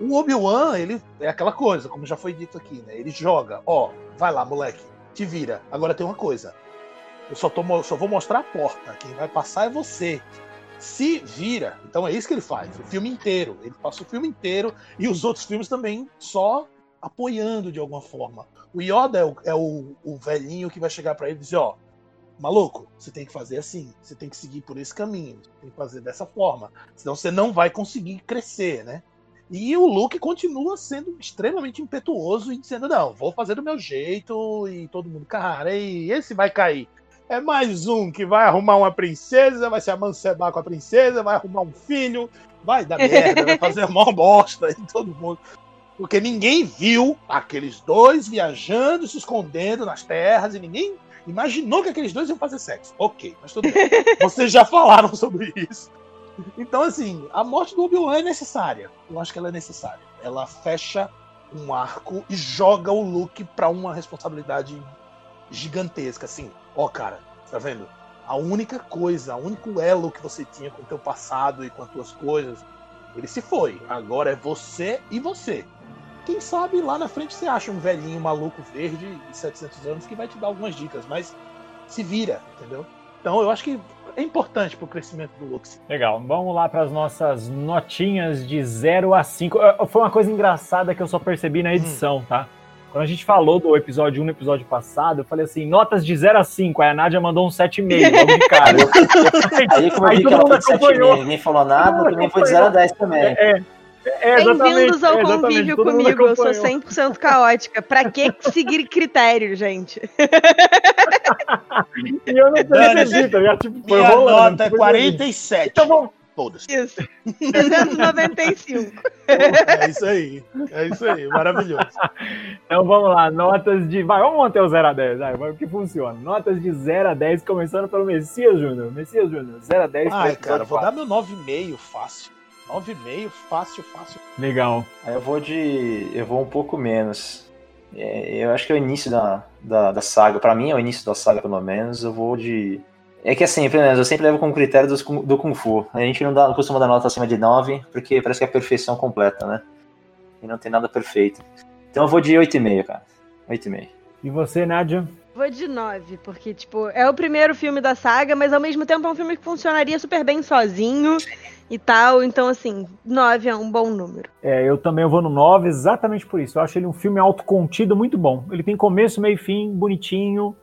O Obi-Wan, ele é aquela coisa, como já foi dito aqui, né? Ele joga, ó, vai lá, moleque, te vira. Agora tem uma coisa. Eu só, tô, só vou mostrar a porta. Quem vai passar é você. Se vira. Então é isso que ele faz. O filme inteiro. Ele passa o filme inteiro e os outros filmes também só apoiando de alguma forma. O Yoda é o, é o, o velhinho que vai chegar pra ele e dizer, ó, maluco, você tem que fazer assim, você tem que seguir por esse caminho, tem que fazer dessa forma, senão você não vai conseguir crescer, né? E o Luke continua sendo extremamente impetuoso e dizendo, não, vou fazer do meu jeito, e todo mundo, cara, e esse vai cair. É mais um que vai arrumar uma princesa, vai se amancebar com a princesa, vai arrumar um filho, vai dar merda, vai fazer mó bosta em todo mundo. Porque ninguém viu aqueles dois viajando, se escondendo nas terras, e ninguém imaginou que aqueles dois iam fazer sexo. Ok, mas tudo bem. Vocês já falaram sobre isso. Então, assim, a morte do Obi-Wan é necessária. Eu acho que ela é necessária. Ela fecha um arco e joga o Luke pra uma responsabilidade gigantesca. Assim, ó, cara, tá vendo? A única coisa, o único elo que você tinha com o teu passado e com as tuas coisas, ele se foi. Agora é você e você. Quem sabe lá na frente você acha um velhinho maluco verde de 700 anos que vai te dar algumas dicas, mas se vira, entendeu? Então eu acho que é importante pro crescimento do sim. Legal, vamos lá para as nossas notinhas de 0 a 5. Eh, Foi uma coisa engraçada que eu só percebi na edição, tá? Quando a gente falou do episódio 1 no episódio passado, eu falei assim, notas de 0 a 5. Aí a Nádia mandou um 7,5 logo de cara. Aí, como eu Aí vi todo que ela mundo foi de 7,5 acompanhou. ninguém falou nada, mundo também foi de 0 a 10 também. É, é, exatamente, Bem-vindos ao é, convívio comigo. Eu sou acompanhou. 100% caótica. Pra que seguir critério, gente? E eu não tá ligado? Tipo, foi Minha rolando. nota é foi 47. Então vamos, Todas. Isso. 395. É isso aí. É isso aí. Maravilhoso. então vamos lá, notas de. Vai, vamos manter o 0 a 10, vai, vai, o que funciona. Notas de 0 a 10, começando pelo Messias Júnior. Messias Júnior, 0 a 10. pra Ai, cara, vou quatro. dar meu 9,5 fácil. 9,5 fácil, fácil. Legal. Aí eu vou de. Eu vou um pouco menos. É, eu acho que é o início da, da, da saga. Pra mim é o início da saga, pelo menos. Eu vou de. É que assim, pelo menos, eu sempre levo como critério dos, do Kung Fu. A gente não, dá, não costuma dar nota acima de 9, porque parece que é a perfeição completa, né? E não tem nada perfeito. Então eu vou de 8,5, cara. 8,5. E você, Nádia? Vou de 9, porque, tipo, é o primeiro filme da saga, mas ao mesmo tempo é um filme que funcionaria super bem sozinho e tal. Então, assim, 9 é um bom número. É, eu também vou no 9, exatamente por isso. Eu acho ele um filme autocontido muito bom. Ele tem começo, meio e fim, bonitinho,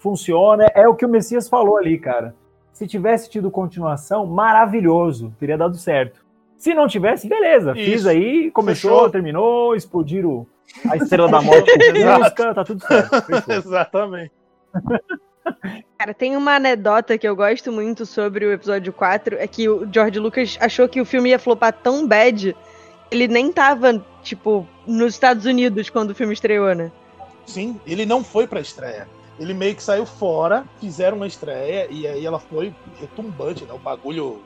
funciona. É o que o Messias falou ali, cara. Se tivesse tido continuação, maravilhoso, teria dado certo. Se não tivesse, beleza. Fiz Isso. aí, começou, Fechou. terminou, explodiram a estrela da morte música, tá tudo certo. Exatamente. Cara, tem uma anedota que eu gosto muito sobre o episódio 4, é que o George Lucas achou que o filme ia flopar tão bad, ele nem tava, tipo, nos Estados Unidos quando o filme estreou, né? Sim, ele não foi pra estreia. Ele meio que saiu fora, fizeram uma estreia e aí ela foi retumbante, né? O bagulho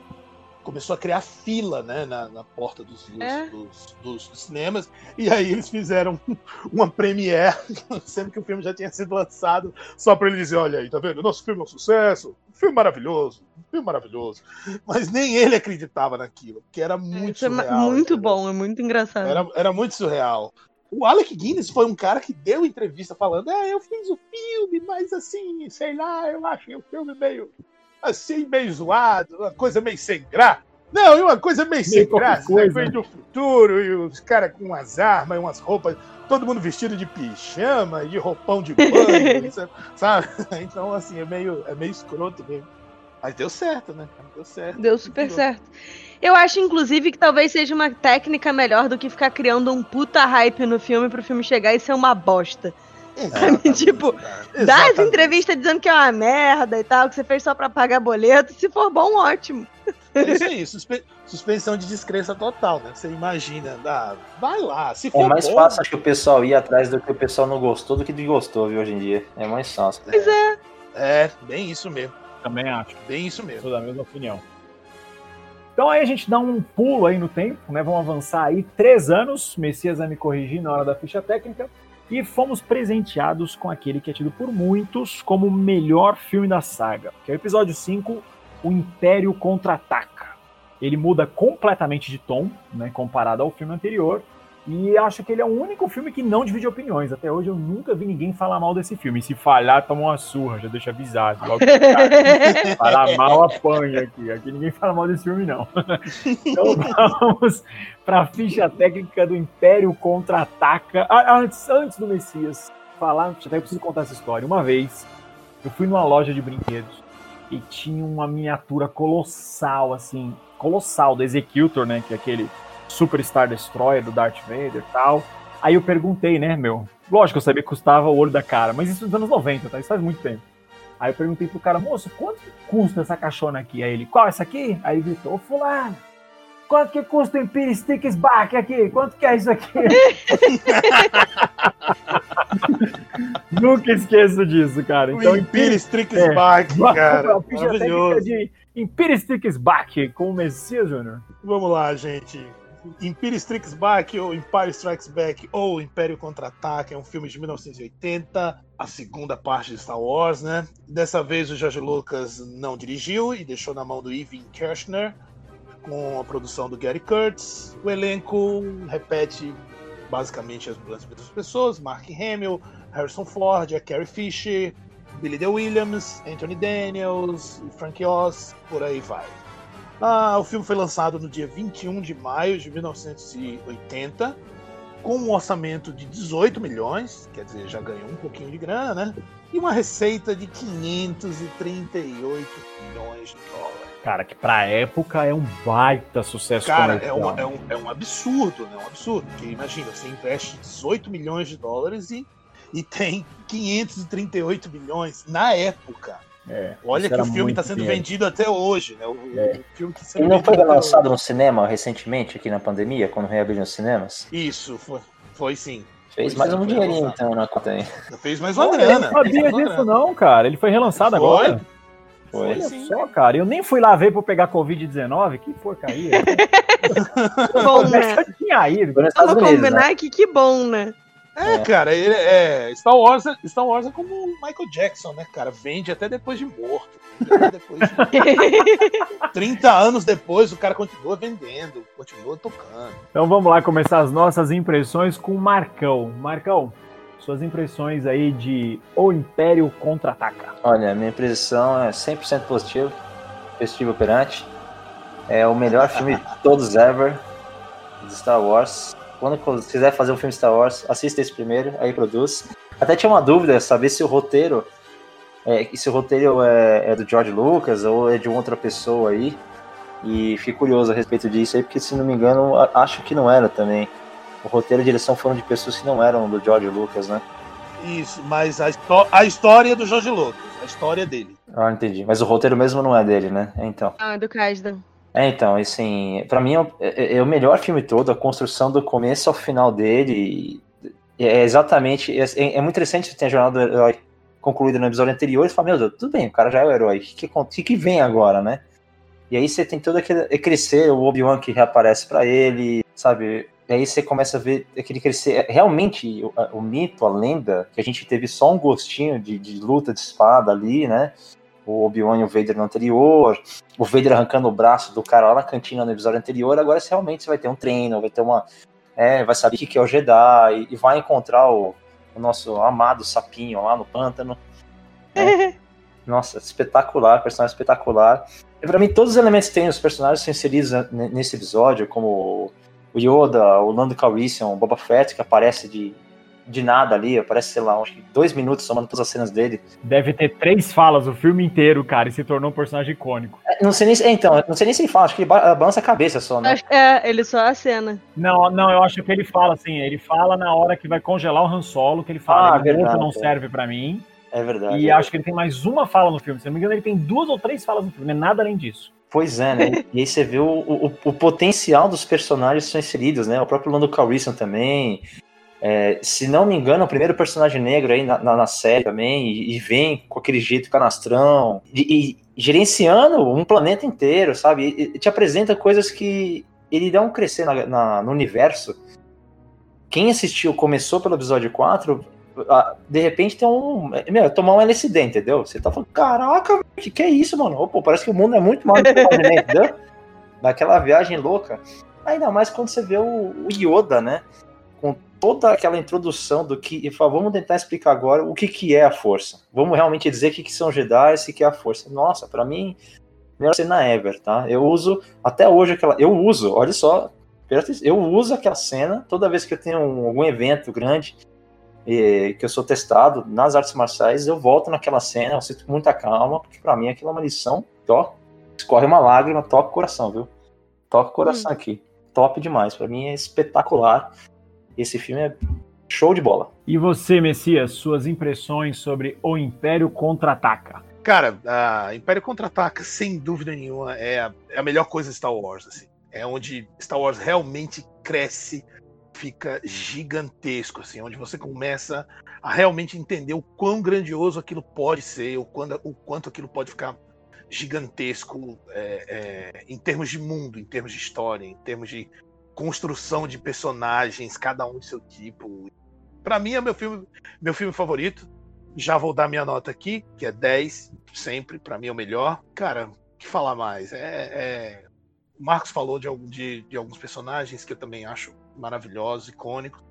começou a criar fila, né, na, na porta dos, É. dos- dos- dos cinemas. E aí eles fizeram uma premiere, sendo que o filme já tinha sido lançado, só pra ele dizer, olha aí, tá vendo? Nosso filme é um sucesso, um filme maravilhoso, um filme maravilhoso. Mas nem ele acreditava naquilo, porque era muito é surreal. muito entendeu? bom, é muito engraçado. Era, era muito surreal. O Alec Guinness foi um cara que deu entrevista falando: É, eu fiz o filme, mas assim, sei lá, eu achei o filme meio assim, meio zoado, uma coisa meio sem graça. Não, e uma coisa meio sem qualquer graça, coisa. né? Coisa do futuro, e os caras com umas armas, umas roupas, todo mundo vestido de pijama, de roupão de banho, sabe? Então, assim, é meio, é meio escroto mesmo. Mas deu certo, né? Deu certo. Deu super Virou. certo. Eu acho, inclusive, que talvez seja uma técnica melhor do que ficar criando um puta hype no filme pro filme chegar e ser uma bosta. Exatamente, Tipo. Dá as entrevistas dizendo que é uma merda e tal, que você fez só pra pagar boleto. Se for bom, ótimo. É isso aí, suspe- suspensão de descrença total, né? Você imagina, dá, vai lá, se É for mais bom, fácil acho que o pessoal ir atrás do que o pessoal não gostou do que do que gostou, viu, hoje em dia. É mais fácil. Pois é. É, bem isso mesmo, Também acho. bem isso mesmo. Sou da mesma opinião. Então aí a gente dá um pulo aí no tempo, né? Vamos avançar aí três anos. Messias vai me corrigir na hora da ficha técnica. E fomos presenteados com aquele que é tido por muitos como o melhor filme da saga, que é o episódio 5, O Império Contra-Ataca. Ele muda completamente de tom, né, comparado ao filme anterior, e acho que ele é o único filme que não divide opiniões. Até hoje eu nunca vi ninguém falar mal desse filme. E se falhar, toma uma surra, já deixa avisado. Logo falar mal, apanha aqui. Aqui ninguém fala mal desse filme, não. Então vamos para a ficha técnica do Império Contra-Ataca. Ah, antes, antes do Messias falar, até eu preciso contar essa história. Uma vez, eu fui numa loja de brinquedos e tinha uma miniatura colossal, assim, colossal do Executor, né? Que é aquele Super Star Destroyer do Darth Vader e tal. Aí eu perguntei, né, meu? Lógico, eu sabia que custava o olho da cara, mas isso nos anos 90, tá? Isso faz muito tempo. Aí eu perguntei pro cara, moço, quanto custa essa caixona aqui? Aí ele, qual essa aqui? Aí ele gritou, fulano, quanto que custa o Empire Sticks Back aqui? Quanto que é isso aqui? Nunca esqueço disso, cara. Então, o Empire Sticks é, Back, cara. Maravilhoso. de Empire Sticks Back com o Messias, Júnior. Vamos lá, gente. Empire Strikes Back ou Empire Strikes Back ou Império Contra-Ataque é um filme de 1980, a segunda parte de Star Wars, né? Dessa vez o George Lucas não dirigiu e deixou na mão do Ivan Kershner, com a produção do Gary Kurtz. O elenco repete basicamente as mesmas pessoas: Mark Hamill, Harrison Ford, a Carrie Fisher, Billy D. Williams, Anthony Daniels, Frank Oz, por aí vai. Ah, o filme foi lançado no dia 21 de maio de 1980, com um orçamento de 18 milhões, quer dizer, já ganhou um pouquinho de grana, né? E uma receita de 538 milhões de dólares. Cara, que pra época é um baita sucesso Cara, é um, é, um, é um absurdo, né? Um absurdo. Porque imagina, você investe 18 milhões de dólares e, e tem 538 milhões na época. É, Olha que o filme está sendo dinheiro. vendido até hoje, né? O, é. o filme tá sendo Ele não foi lançado no cinema recentemente, aqui na pandemia, quando reabriram os cinemas? Isso, foi, foi sim. Fez foi mais sim, um dinheirinho então na conta aí. Fez mais uma grana. Eu não sabia disso não, cara. Ele foi relançado foi. agora. Foi. Olha sim. só, cara. Eu nem fui lá ver pra pegar Covid-19. Que porcaria. bom, né? Eu tinha ido. Vamos combinar né? que que bom, né? É, é, cara, ele é. Star Wars, Star Wars é como o Michael Jackson, né, cara? Vende até depois de morto. Depois de... 30 anos depois, o cara continua vendendo, continua tocando. Então vamos lá começar as nossas impressões com o Marcão. Marcão, suas impressões aí de O Império Contra-Ataca. Olha, minha impressão é 100% positiva, festivo operante. É o melhor filme de todos ever de Star Wars quando quiser fazer um filme Star Wars, assista esse primeiro, aí produz. Até tinha uma dúvida, saber se o roteiro é, se o roteiro é, é, do George Lucas ou é de outra pessoa aí. E fico curioso a respeito disso aí, porque se não me engano, acho que não era também. O roteiro e a direção foram de pessoas que não eram do George Lucas, né? Isso, mas a, a história é do George Lucas, a história dele. Ah, entendi. Mas o roteiro mesmo não é dele, né? Então. Ah, é do Kasdan. É, então, assim, para mim é, é, é, o melhor filme todo, a construção do começo ao final dele. É exatamente. É, é, muito interessante tenha a jornada do herói concluída no episódio anterior e fala, meu Deus, tudo bem, o cara já é o herói. O que, que, que vem agora, né? E aí você tem todo aquele é crescer, o Obi-Wan que reaparece para ele, sabe? E aí você começa a ver aquele crescer. Realmente, o, o, mito, a lenda, que a gente teve só um gostinho de, de luta de espada ali, né? O Obi-Wan e o Vader no anterior, o Vader arrancando o braço do cara lá na cantina no episódio anterior, agora você realmente vai ter um treino, vai ter uma. É, vai saber o que é o Jedi, e vai encontrar o, o nosso amado sapinho lá no pântano. É. Nossa, espetacular, personagem espetacular. E pra mim, todos os elementos que tem os personagens são inseridos nesse episódio, como o Yoda, o Lando Calrissian, o Boba Fett, que aparece de, de nada ali, parece, sei lá, acho que dois minutos somando todas as cenas dele. Deve ter três falas o filme inteiro, cara, e se tornou um personagem icônico. É, não sei nem se, então, não sei nem se ele fala, acho que ele balança a cabeça só, né? É, ele só acena. Não, não, eu acho que ele fala assim, ele fala na hora que vai congelar o Han Solo, que ele fala, ah, verdade, não é. serve para mim. É verdade. E é acho que ele tem mais uma fala no filme, se não me engano ele tem duas ou três falas no filme, não é nada além disso. Pois é, né? e aí você vê o, o, o, potencial dos personagens que são inseridos, né? O próprio Lando Calrissian também, É, se não me engano, o primeiro personagem negro aí na, na, na série também, e, e, vem com aquele jeito canastrão, e, e, gerenciando um planeta inteiro, sabe? E, te apresenta coisas que ele dá um crescer na, na, no universo. Quem assistiu, começou pelo episódio 4, de repente tem um. Meu, tomar um LSD, entendeu? Você tá falando, caraca, o que, que é isso, mano? Opa, parece que o mundo é muito o entendeu? Daquela viagem louca. Ainda mais quando você vê o, o Yoda, né? Com toda aquela introdução do que. E fala, vamos tentar explicar agora o que, que é a força. Vamos realmente dizer o que, que são Jedi e o que é a força. Nossa, para mim, melhor cena ever, tá? Eu uso, até hoje, aquela. Eu uso, olha só. Eu uso aquela cena toda vez que eu tenho um, algum evento grande que eu sou testado nas artes marciais, eu volto naquela cena, eu sinto muita calma, porque para mim aquilo é uma lição, ó, escorre uma lágrima, toca o coração, viu? Toca o coração hum. aqui. Top demais, para mim é espetacular. Esse filme é show de bola. E você, Messias, suas impressões sobre O Império Contra-Ataca? Cara, a Império Contra-Ataca, sem dúvida nenhuma, é a, é a melhor coisa de Star Wars, assim. É onde Star Wars realmente cresce fica gigantesco, assim, onde você começa a realmente entender o quão grandioso aquilo pode ser, o, quando, o quanto aquilo pode ficar gigantesco é, é, em termos de mundo, em termos de história, em termos de construção de personagens, cada um de seu tipo. Para mim é meu filme, meu filme favorito. Já vou dar minha nota aqui, que é 10, sempre, para mim é o melhor. Cara, o que falar mais? É, é... O Marcos falou de, de, de alguns personagens que eu também acho maravilhosos, icônicos.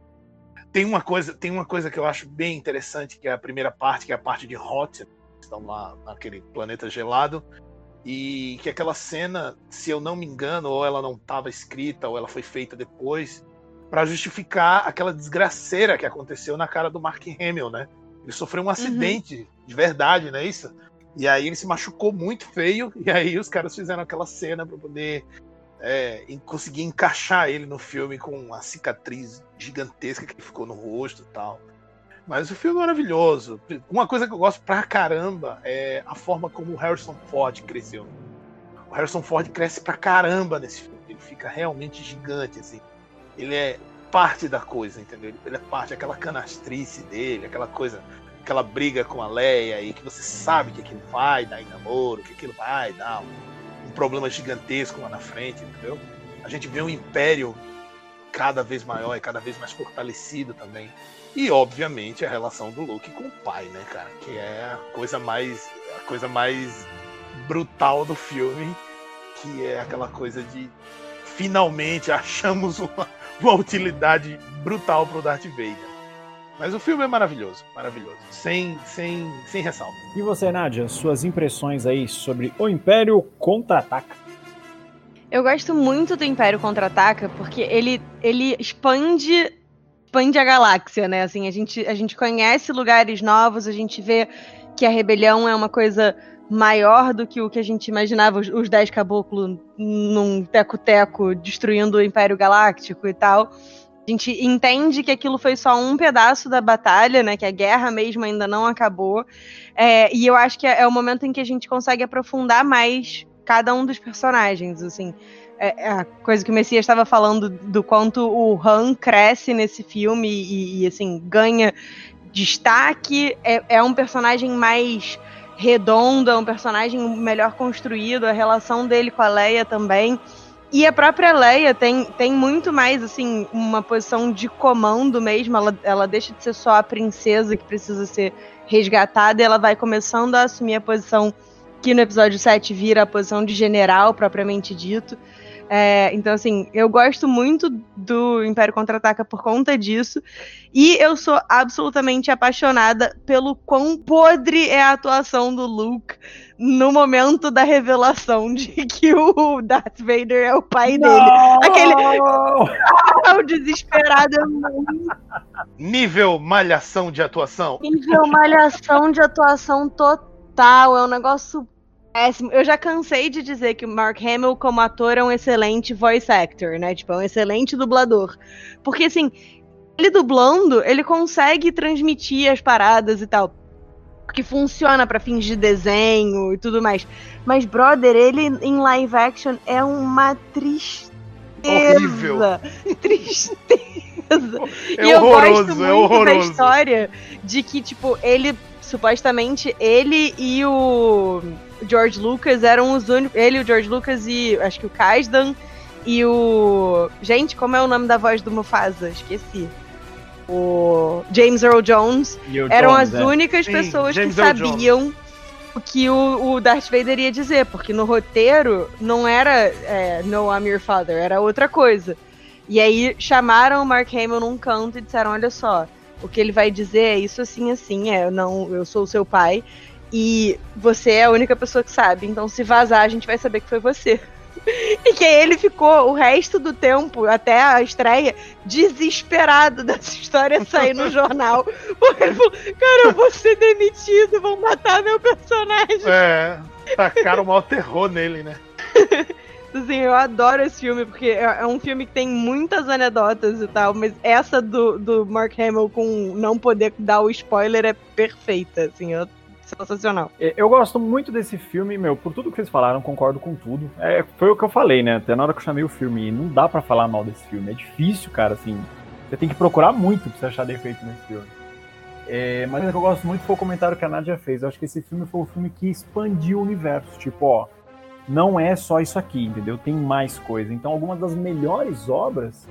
Tem uma coisa, tem uma coisa que eu acho bem interessante, que é a primeira parte, que é a parte de Hot, estão lá naquele planeta gelado, e que aquela cena, se eu não me engano, ou ela não estava escrita, ou ela foi feita depois, para justificar aquela desgraceira que aconteceu na cara do Mark Hamill, né? Ele sofreu um uhum. acidente uhum. de verdade, não é isso? E aí ele se machucou muito feio, e aí os caras fizeram aquela cena para poder é, conseguir encaixar ele no filme com uma cicatriz gigantesca que ficou no rosto e tal. Mas o filme é maravilhoso. Uma coisa que eu gosto pra caramba é a forma como o Harrison Ford cresceu. O Harrison Ford cresce pra caramba nesse filme. Ele fica realmente gigante, assim. Ele é parte da coisa, entendeu? Ele é parte daquela canastrice dele, aquela coisa, aquela briga com a Leia e que você sabe que aquilo vai dar em namoro, que aquilo vai dar problema gigantesco lá na frente, entendeu? A gente vê um império cada vez maior e cada vez mais fortalecido também. E obviamente a relação do Luke com o pai, né, cara, que é a coisa mais a coisa mais brutal do filme, que é aquela coisa de finalmente achamos uma, uma utilidade brutal pro Darth Vader. Mas o filme é maravilhoso, maravilhoso, sem, sem, sem ressalva. E você, Nádia, suas impressões aí sobre o Império Contra-Ataca? Eu gosto muito do Império Contra-Ataca porque ele, ele expande expande a galáxia, né? Assim, a gente, a gente conhece lugares novos, a gente vê que a rebelião é uma coisa maior do que o que a gente imaginava, os, os Dez Caboclos num teco-teco destruindo o Império Galáctico e tal. A gente entende que aquilo foi só um pedaço da batalha, né? Que a guerra mesmo ainda não acabou. É, e eu acho que é o momento em que a gente consegue aprofundar mais cada um dos personagens, assim. É, é a coisa que o Messias estava falando do quanto o Han cresce nesse filme e, e assim, ganha destaque. É, é um personagem mais redondo, é um personagem melhor construído, a relação dele com a Leia também. E a própria Leia tem, tem muito mais, assim, uma posição de comando mesmo. Ela, ela deixa de ser só a princesa que precisa ser resgatada e ela vai começando a assumir a posição que no episódio 7 vira a posição de general, propriamente dito. É, então, assim, eu gosto muito do Império Contra-Ataca por conta disso. E eu sou absolutamente apaixonada pelo quão podre é a atuação do Luke no momento da revelação de que o Darth Vader é o pai Não! dele. Aquele. o desesperado. Nível malhação de atuação. Nível malhação de atuação total. É um negócio péssimo. Eu já cansei de dizer que o Mark Hamill, como ator, é um excelente voice actor, né? Tipo, é um excelente dublador. Porque, assim, ele dublando, ele consegue transmitir as paradas e tal. Que funciona para fins de desenho e tudo mais. Mas, brother, ele em live action é uma tristeza. Horrível. Tristeza. É e eu gosto muito é da história de que, tipo, ele supostamente ele e o George Lucas eram os únicos. Ele, o George Lucas e acho que o Kasdan e o. Gente, como é o nome da voz do Mufasa? Esqueci. O James Earl Jones eram Jones, as é. únicas Sim, pessoas James que Earl sabiam Jones. o que o, o, Darth Vader ia dizer, porque no roteiro não era é, No, I'm your father, era outra coisa. E aí chamaram o Mark Hamill num canto e disseram: olha só, o que ele vai dizer é isso assim, assim, é, não, eu sou o seu pai e você é a única pessoa que sabe, então se vazar a gente vai saber que foi você. E que ele ficou o resto do tempo, até a estreia, desesperado dessa história sair no jornal. Porque ele falou, cara, eu vou ser demitido, vão matar meu personagem. É, tacaram o maior terror nele, né? Assim, eu adoro esse filme, porque é, é um filme que tem muitas anedotas e tal, mas essa do, do Mark Hamill com não poder dar o spoiler é perfeita, assim, eu sensacional. Eu gosto muito desse filme, meu, por tudo que vocês falaram, concordo com tudo. É, foi o que eu falei, né? Até na hora que eu chamei o filme, não dá para falar mal desse filme. É difícil, cara, assim. Você tem que procurar muito pra você achar defeito nesse filme. É, mas o que eu gosto muito foi o comentário que a Nadia fez. Eu acho que esse filme foi o filme que expandiu o universo. Tipo, ó, não é só isso aqui, entendeu? Tem mais coisa. Então, algumas das melhores obras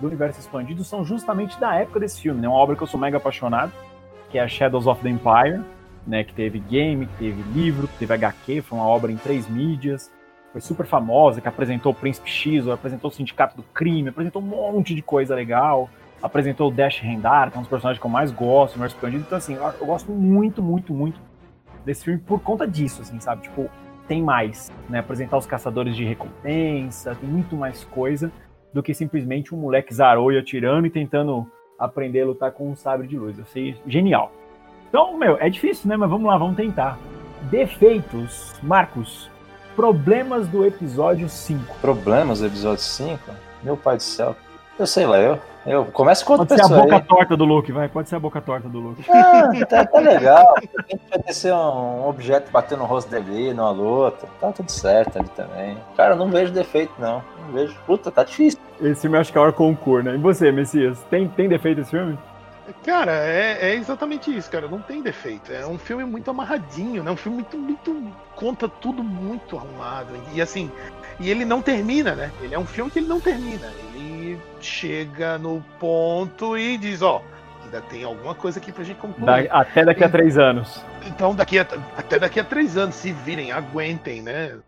do universo expandido são justamente da época desse filme, né? Uma obra que eu sou mega apaixonado, que é Shadows of the Empire, né? Que teve game, que teve livro, que teve HQ, foi uma obra em três mídias, foi super famosa, que apresentou o Príncipe X, apresentou o Sindicato do Crime, apresentou um monte de coisa legal, apresentou o Dash Rendar, que é um dos personagens que eu mais gosto, o universo expandido. Então, assim, eu, eu gosto muito, muito, muito desse filme por conta disso, assim, sabe? Tipo, tem mais, né? Apresentar os caçadores de recompensa, tem muito mais coisa do que simplesmente um moleque zaroio atirando e tentando aprender a lutar com um sabre de luz. Eu sei, genial. Então, meu, é difícil, né? Mas vamos lá, vamos tentar. Defeitos, Marcos. Problemas do episódio 5. Problemas do episódio 5? Meu pai do céu. Eu sei lá, eu. Eu começo com outra Pode ser a boca aí. torta do Luke, vai. Pode ser a boca torta do Luke. Ah, tá, tá legal. Vai ser um objeto batendo no rosto dele, numa luta. Tá tudo certo ali também. Cara, eu não vejo defeito, não. Não vejo. Puta, tá difícil. Esse filme acho que é hora concurso, né? E você, Messias? Tem, tem defeito esse filme? Cara, é, é, exatamente isso, cara. Não tem defeito. É um filme muito amarradinho, né? Um filme muito, muito. conta tudo muito arrumado. E assim, e ele não termina, né? Ele é um filme que ele não termina. Ele chega no ponto e diz, ó, ainda tem alguma coisa aqui pra gente concluir. Da, até daqui a três anos. Então, daqui a, até daqui a três anos, se virem, aguentem, né?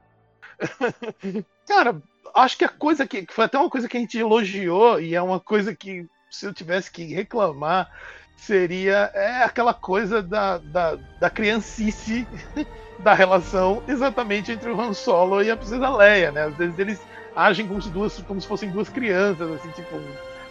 Cara, acho que a coisa que. Foi até uma coisa que a gente elogiou, e é uma coisa que, se eu tivesse que reclamar, seria é aquela coisa da, da, da criancice da relação exatamente entre o Han Solo e a princesa Leia, né? Às vezes eles agem como se, duas, como se fossem duas crianças, assim, tipo.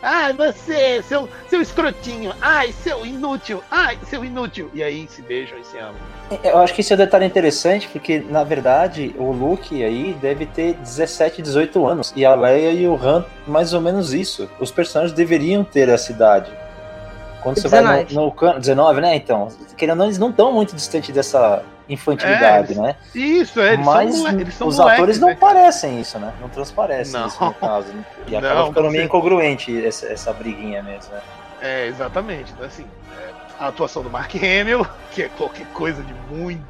Ah, você, seu, seu escrotinho. Ai, seu inútil. Ai, seu inútil. E aí se beijam e se amam. É, eu acho que esse é um detalhe interessante, porque na verdade o Luke aí deve ter 17, 18 anos. E a Leia e o Han, mais ou menos isso. Os personagens deveriam ter essa idade. Quando você 19. vai no, no 19, né? Então, querendo ou não, eles não estão muito distante dessa infantilidade, é, né? Isso, é, eles Mas são, eles são os moleques, atores não né? parecem isso, né? Não transparecem não. isso no caso. Né? E acaba não, ficando meio incongruente essa, essa briguinha mesmo, né? É, exatamente. Então, assim, é, a atuação do Mark Hamill, que é qualquer coisa de muito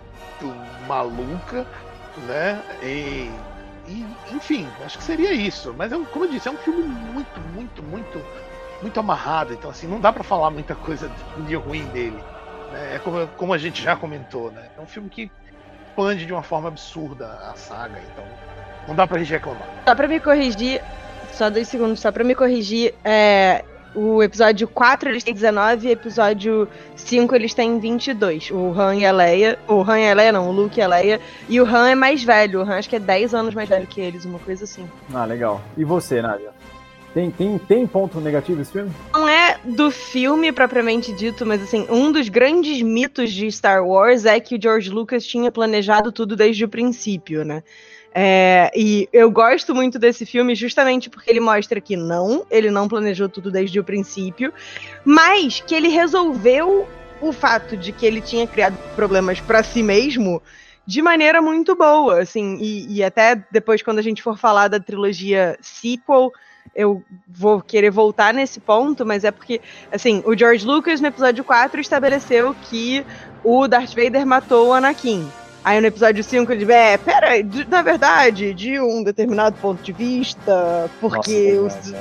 maluca, né? E, e, enfim, acho que seria isso. Mas, é, como eu disse, é um filme muito, muito, muito, muito amarrado. Então, assim, não dá para falar muita coisa de ruim dele. Né? É como, como a gente já comentou, né? É um filme que expande de uma forma absurda a saga, então não dá pra gente reclamar. Só pra me corrigir, só dois segundos, só pra me corrigir, é, o episódio 4 eles têm 19 e episódio 5 eles têm 22. O Han e a Leia. O Han e a Leia não, o Luke e a Leia. E o Han é mais velho. O Han acho que é 10 anos mais velho que eles, uma coisa assim. Ah, legal. E você, Nádia? Tem, tem, tem ponto negativo esse filme? Não é do filme propriamente dito, mas assim, um dos grandes mitos de Star Wars é que o George Lucas tinha planejado tudo desde o princípio, né? É, e eu gosto muito desse filme justamente porque ele mostra que não, ele não planejou tudo desde o princípio, mas que ele resolveu o fato de que ele tinha criado problemas para si mesmo de maneira muito boa, assim, e, e, até depois quando a gente for falar da trilogia sequel, eu vou querer voltar nesse ponto, mas é porque, assim, o George Lucas no episódio 4 estabeleceu que o Darth Vader matou o Anakin. Aí no episódio 5 ele diz, é, pera, na verdade, de um determinado ponto de vista, porque Nossa, os,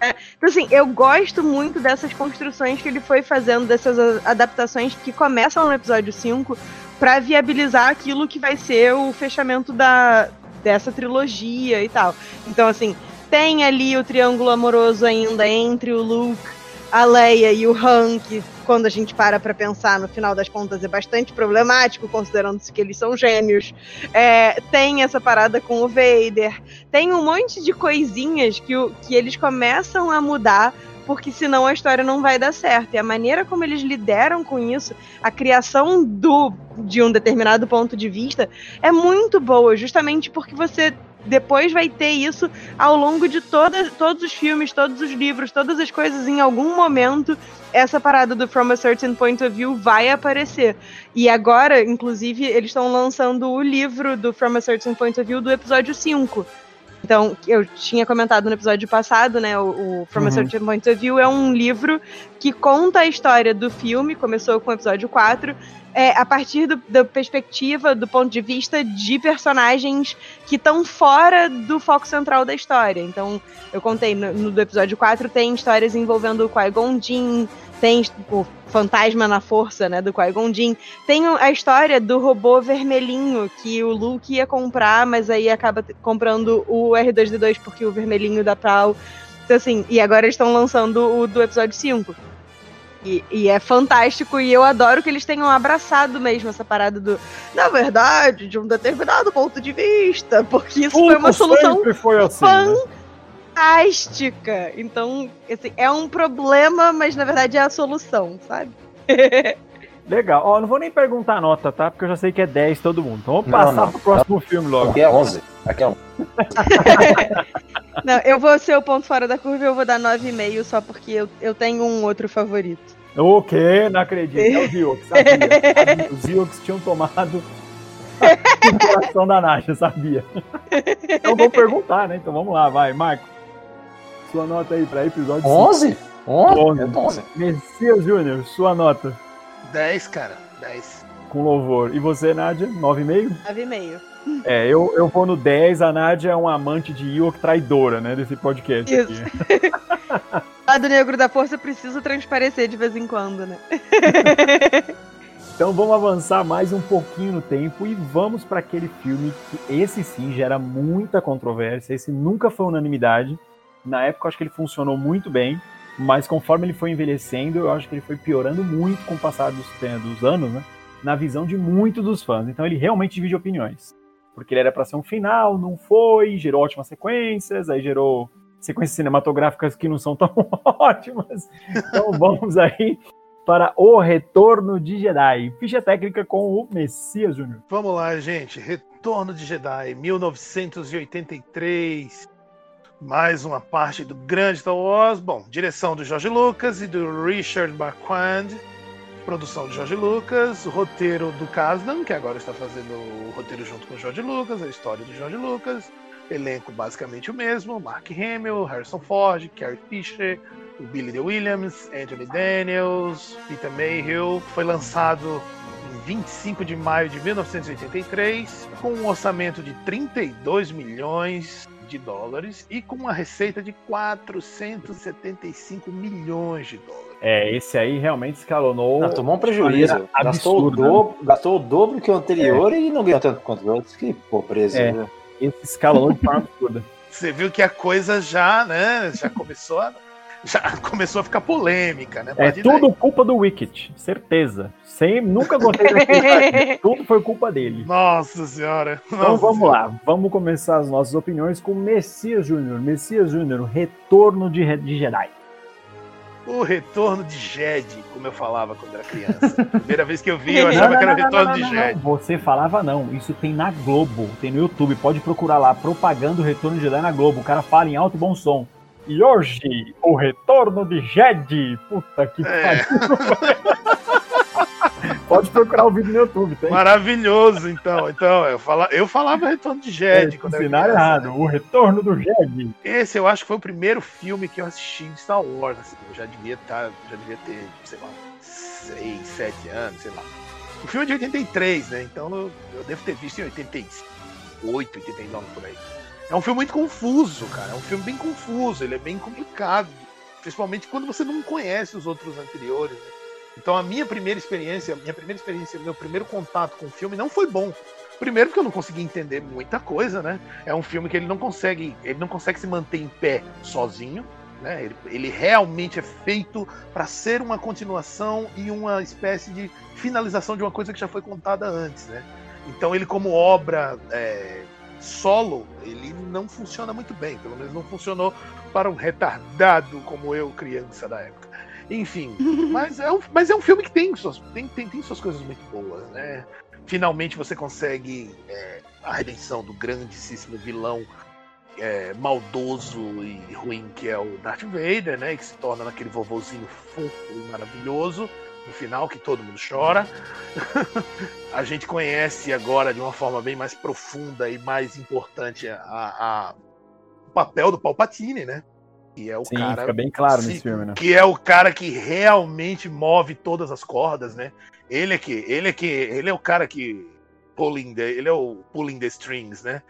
é, então, assim, eu gosto muito dessas construções que ele foi fazendo, dessas adaptações que começam no episódio 5 para viabilizar aquilo que vai ser o fechamento da, dessa trilogia e tal. Então, assim, tem ali o triângulo amoroso ainda entre o Luke, a Leia e o Han, que quando a gente para para pensar, no final das contas é bastante problemático, considerando-se que eles são gêmeos. É, tem essa parada com o Vader. Tem um monte de coisinhas que, que eles começam a mudar porque senão a história não vai dar certo. E a maneira como eles lideram com isso, a criação do de um determinado ponto de vista é muito boa, justamente porque você depois vai ter isso ao longo de todos os filmes, todos os livros, todas as coisas, em algum momento, essa parada do From a Certain Point of View vai aparecer. E agora, inclusive, eles estão lançando o livro do From a Certain Point of View do episódio 5. Então, eu tinha comentado no episódio passado, né? O, o From uhum. a Certain Point of View é um livro que conta a história do filme, começou com o episódio 4, é, a partir do, da perspectiva, do ponto de vista de personagens que estão fora do foco central da história. Então, eu contei no, no do episódio 4, tem histórias envolvendo o Qui-Gon Jinn, tem o fantasma na força, né, do Qui-Gon Jinn. Tem a história do robô vermelhinho que o Luke ia comprar, mas aí acaba comprando o R2-D2 porque o vermelhinho dá pau. Então, assim, e agora eles estão lançando o do episódio 5. E, e, é fantástico, e eu adoro que eles tenham abraçado mesmo essa parada do. Na verdade, de um determinado ponto de vista, porque isso foi uma solução foi assim, né? Fantástica. Então, assim, é um problema, mas na verdade é a solução, sabe? Legal. Ó, não vou nem perguntar a nota, tá? Porque eu já sei que é 10 todo mundo. Então vamos passar não, não. pro próximo filme logo. Aqui é 11. Aqui é 11. não, eu vou ser o ponto fora da curva e eu vou dar 9,5 só porque eu, eu tenho um outro favorito. O quê? Não acredito. É o Ziox, sabia. sabia. Os Ziox tinham tomado o coração da Nasha, sabia. Então vou perguntar, né? Então vamos lá, vai, Marco. Sua nota aí para episódio 11? 11? 11. 11. Messias Júnior, sua nota. 10, cara. 10. Com louvor. E você, Nádia? 9,5? 9,5. É, eu, eu vou no 10, a Nádia é uma amante de Ewok traidora, né, desse podcast Isso. aqui. lado negro da força precisa transparecer de vez em quando, né? então vamos avançar mais um pouquinho no tempo e vamos para aquele filme que esse sim gera muita controvérsia, esse nunca foi unanimidade. Na época eu acho que ele funcionou muito bem, mas conforme ele foi envelhecendo, eu acho que ele foi piorando muito com o passar dos, dos anos, né? Na visão de muitos dos fãs. Então ele realmente divide opiniões. Porque ele era para ser um final, não foi, gerou ótimas sequências, aí gerou sequências cinematográficas que não são tão ótimas. Então vamos aí para O Retorno de Jedi. Ficha técnica com o Messias Júnior. Vamos lá, gente. Retorno de Jedi, 1983. Mais uma parte do grande Star Wars. Bom, direção do George Lucas e do Richard Marquand. Produção de George Lucas, roteiro do Kasdan, que agora está fazendo o roteiro junto com o George Lucas, a história do George Lucas. Elenco basicamente o mesmo: Mark Hamill, Harrison Ford, Carrie Fisher, o Billy D. Williams, Anthony Daniels, Peter Mayhew. Foi lançado em 25 de maio de 1983, com um orçamento de 32 milhões de dólares e com uma receita de 475 milhões de dólares. É, esse aí realmente escalonou. Não, tomou um prejuízo. Gastou, o dobro, gastou o dobro que o anterior é. e não ganhou tanto quanto o outro. Que pobreza. É. Né? esse escalão de forma absurda. Você viu que a coisa já, né, já começou a, já começou a ficar polêmica, né? É tudo daí. culpa do Wicked, certeza. Sem, nunca gostei daquele Tudo foi culpa dele. Nossa senhora. Então Nossa vamos senhora. lá, vamos começar as nossas opiniões com Messias Júnior. Messias Júnior, retorno de, de Jedi. O retorno de Jed, como eu falava quando era criança. Primeira vez que eu vi, eu achava não, que era o retorno não, não, de Jed. Você falava não, isso tem na Globo, tem no YouTube, pode procurar lá, propaganda o retorno de Jedi na Globo. O cara fala em alto e bom som. E hoje, o retorno de Jed. Puta que é. pariu. Pode procurar o vídeo no YouTube, tem. Maravilhoso, então. Então, eu, fala, eu falava Retorno de Jedi. É, quando era errado. O Retorno do Jedi. Esse eu acho que foi o primeiro filme que eu assisti de Star Wars. assim. eu já devia estar, já devia ter, sei lá, 6, 7 anos, sei lá. O filme é de 83, né? Então eu, eu devo ter visto em 88, 89 por aí. É um filme muito confuso, cara. É um filme bem confuso, ele é bem complicado. Principalmente quando você não conhece os outros anteriores. né? Então a minha primeira experiência, minha primeira experiência, meu primeiro contato com o filme não foi bom. Primeiro porque eu não consegui entender muita coisa, né? É um filme que ele não consegue, ele não consegue se manter em pé sozinho, né? Ele, ele realmente é feito para ser uma continuação e uma espécie de finalização de uma coisa que já foi contada antes, né? Então ele como obra é, solo, ele não funciona muito bem, pelo menos não funcionou para um retardado como eu, criança da época. Enfim, mas é um, mas é um filme que tem suas, tem, tem, tem suas coisas muito boas, né? Finalmente você consegue é, a redenção do grandíssimo vilão é, maldoso e ruim que é o Darth Vader, né? Que se torna naquele vovozinho fofo e maravilhoso no final, que todo mundo chora. a gente conhece agora de uma forma bem mais profunda e mais importante a, a- o papel do Palpatine, né? Que é o Sim, cara fica bem claro Sim. nesse filme, né? que é o cara que realmente move todas as cordas, né? Ele é que, ele é que, ele é o cara que pulling the, ele é o pulling the strings, né?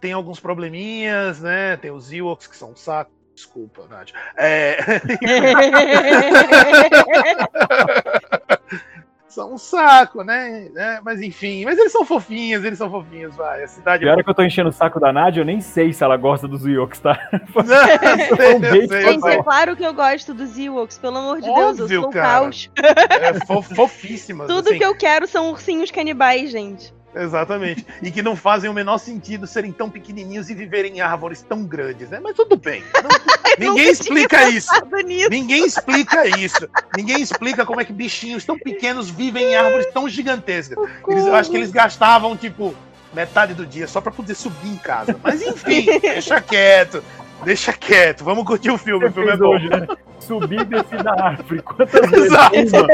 Tem alguns probleminhas, né? Tem os Ewoks que são um saco. Desculpa, Nath. É... são um saco, né? É, mas enfim, mas eles são fofinhos, eles são fofinhos, vai. A cidade Pior é que eu tô enchendo o saco da Nádia, eu nem sei se ela gosta dos Ewoks, tá? Não, sei, um sei, Gente, é claro que eu gosto dos Ewoks, pelo amor de Deus, eu Óbvio, sou cara. caos. É fo- fofíssimas. Tudo assim. que eu quero são ursinhos canibais, gente. Exatamente. E que não fazem o menor sentido serem tão pequenininhos e viverem em árvores tão grandes, né? Mas tudo bem. Não- ninguém explica isso. Nisso. Ninguém explica isso. Ninguém explica como é que bichinhos tão pequenos vivem em árvores tão gigantescas. Eles, eu acho que eles gastavam, tipo, metade do dia só pra poder subir em casa. Mas enfim, deixa quieto. Deixa quieto. Vamos curtir o filme. O filme é bom. hoje, né? Subir e descer da árvore. Quantas? Exato.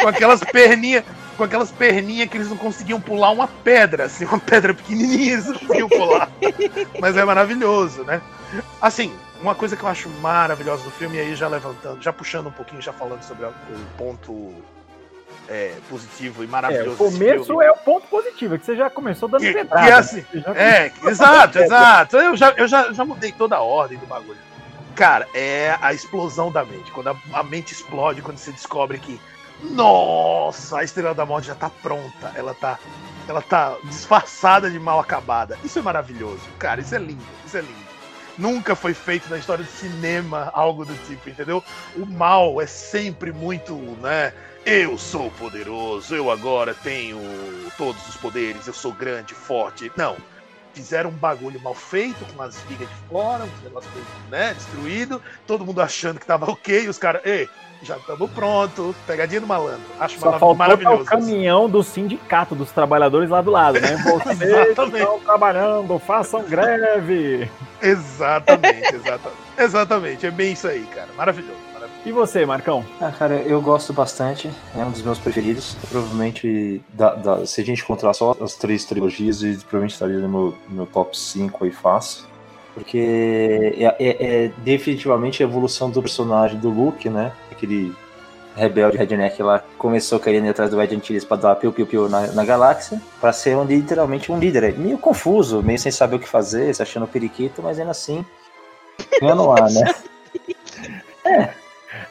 Com aquelas perninhas, com aquelas perninhas que eles não conseguiam pular uma pedra, assim, uma pedra pequenininha eles não conseguiam pular. Mas é maravilhoso, né? Assim, uma coisa que eu acho maravilhosa do filme, e aí já levantando, já puxando um pouquinho, já falando sobre o ponto é, positivo e É, maravilhoso o desse começo é o ponto positivo, é que você já começou dando Que- pedrada. que é assim, Você já É, exato, exato. Eu já, eu já, já mudei toda a ordem do bagulho. Cara, é a explosão da mente. Quando a, a mente explode, quando você descobre que. Nossa, a estrela da morte já tá pronta. Ela tá. Ela tá disfarçada de mal acabada. Isso é maravilhoso. Cara, isso é lindo. Isso é lindo. Nunca foi feito na história do cinema algo do tipo, entendeu? O mal é sempre muito, né? Eu sou poderoso, eu agora tenho todos os poderes, eu sou grande, forte. Não. Fizeram um bagulho mal feito, com as vigas de fora, um negócio meio, né, destruído, todo mundo achando que tava ok, e os caras, ei, já estamos pronto, pegadinha do malandro. Acho Só faltou tá o maravilhoso. caminhão do sindicato dos trabalhadores lá do lado, né? Vocês estão trabalhando, façam greve. Exatamente, exatamente. Exatamente, é bem isso aí, cara. Maravilhoso, maravilhoso. E você, Marcão? Ah, cara, eu gosto bastante. É um dos meus preferidos. Provavelmente, da- da- se a gente encontrar só as três trilogias, ele provavelmente estaria no meu, no meu top 5 aí fácil. Porque é, é- é definitivamente a evolução do personagem do Luke, né? Aquele rebelde redneck lá que começou querendo ir atrás do Ed Antilles pra dar piu-piu-piu na, na galáxia, pra ser um, literalmente um líder. É Meio confuso, meio sem saber o que fazer, se achando periquito, mas ainda assim, ganha no ar, né?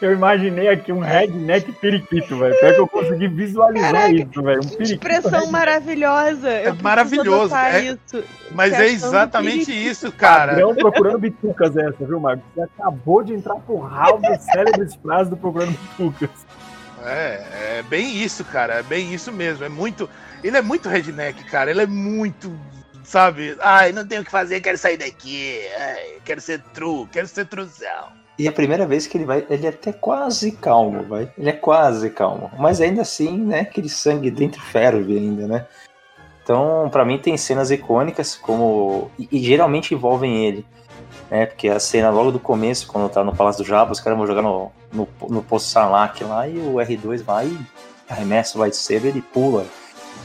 Eu imaginei aqui um redneck periquito, velho. Pior que eu consegui visualizar Caraca, isso, velho. Um periquito. Expressão maravilhosa. Eu preciso maravilhoso, é- isso. Mas é do exatamente isso, cara. Padrão procurando bitucas essa, viu, Marcos? Você acabou de entrar pro ralo das célebres frases do procurando bitucas. É, é bem isso, cara. É bem isso mesmo. É muito. Ele é muito redneck, cara. Ele é muito. Sabe? Ai, não tenho o que fazer, quero sair daqui. Ai, quero ser true, quero ser truzão. E a primeira vez que ele vai, ele é até quase calmo, vai. Ele é quase calmo. Mas ainda assim, né, aquele sangue dentro ferve ainda, né? Então, pra mim tem cenas icônicas como e, e geralmente envolvem ele, né? Porque a cena logo do começo, quando tá no Palácio do Jabba, os caras vão jogar no no, no Poço Sarlacc lá e o R2 vai e arremessa o lightsaber, ele pula.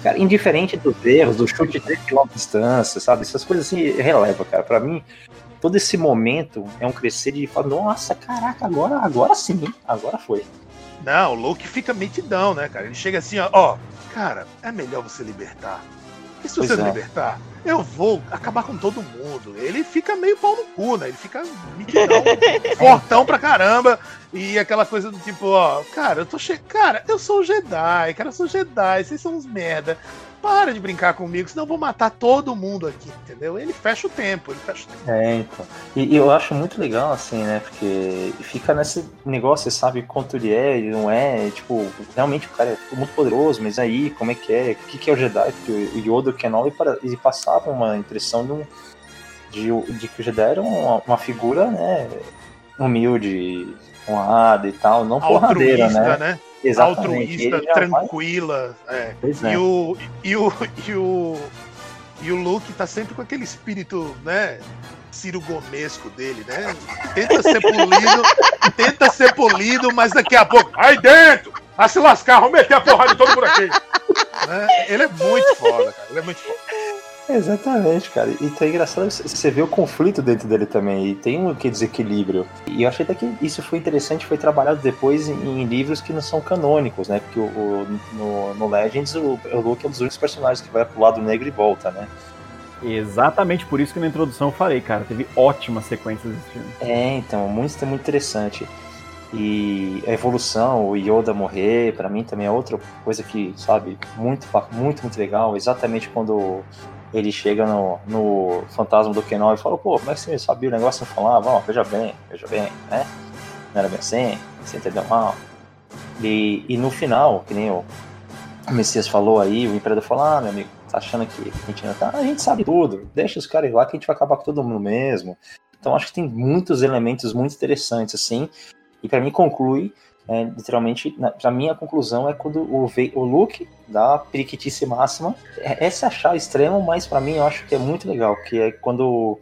Cara, indiferente dos erros, do chute de 3 km de distância, sabe? Essas coisas assim releva, cara. Pra mim, todo esse momento é um crescer de falar, nossa, caraca, agora, agora sim, agora foi. Não, o Luke fica metidão, né, cara? Ele chega assim, ó, ó cara, é melhor você libertar. Porque se você não é. libertar, eu vou acabar com todo mundo. Ele fica meio pau no cu, né? Ele fica mitidão, fortão pra caramba. E aquela coisa do tipo, ó, cara, eu tô che... Cara, eu sou um Jedi, cara, eu sou Jedi, vocês são uns merda para de brincar comigo, senão eu vou matar todo mundo aqui, entendeu? Ele fecha o tempo, ele fecha o tempo. É, então. E, e eu acho muito legal, assim, né? Porque fica nesse negócio, você sabe quanto ele é, ele não é, tipo, realmente o cara é muito poderoso, mas aí, como é que é? O que, que é o Jedi? Porque o Yoda e o Kenobi ele passavam uma impressão de, um, de, de que o Jedi era uma, uma figura, né? Humilde, honrada e tal, não porradeira, né? né? Exatamente. altruísta, tranquila. É. É. E, o, e, o, e, o, e o Luke tá sempre com aquele espírito, né? Ciro Gomesco dele, né? Tenta ser polido, tenta ser polido, mas daqui a pouco, aí dentro! A se lascar, vamos meter a porrada de todo por aqui. Né? Ele é muito foda, cara. Ele é muito foda. Exatamente, cara. E tá engraçado você vê o conflito dentro dele também. E tem um que desequilíbrio. E eu achei até que isso foi interessante, foi trabalhado depois em, em livros que não são canônicos, né? Porque o, o no, no, Legends o, o Luke é um dos únicos personagens que vai pro lado negro e volta, né? Exatamente por isso que na introdução eu falei, cara. Teve ótimas sequências desse filme. É, então, muito, muito interessante. E a evolução, o Yoda morrer, para mim também é outra coisa que, sabe, muito, muito, muito legal. Exatamente quando ele chega no, no fantasma do Kenol e fala, pô, como é que você sabia o negócio não falava? Ó, veja bem, veja bem, né? Não era bem assim, você entendeu mal. E, e no final, que nem o, Messias falou aí, o Imperador falou, ah, meu amigo, tá achando que a gente não tá? A gente sabe tudo, deixa os caras lá que a gente vai acabar com todo mundo mesmo. Então acho que tem muitos elementos muito interessantes, assim, e para mim conclui é, literalmente, na, a minha conclusão é quando o, o Luke dá a periquitice máxima. É, é achar extremo, mas para mim eu acho que é muito legal, que é quando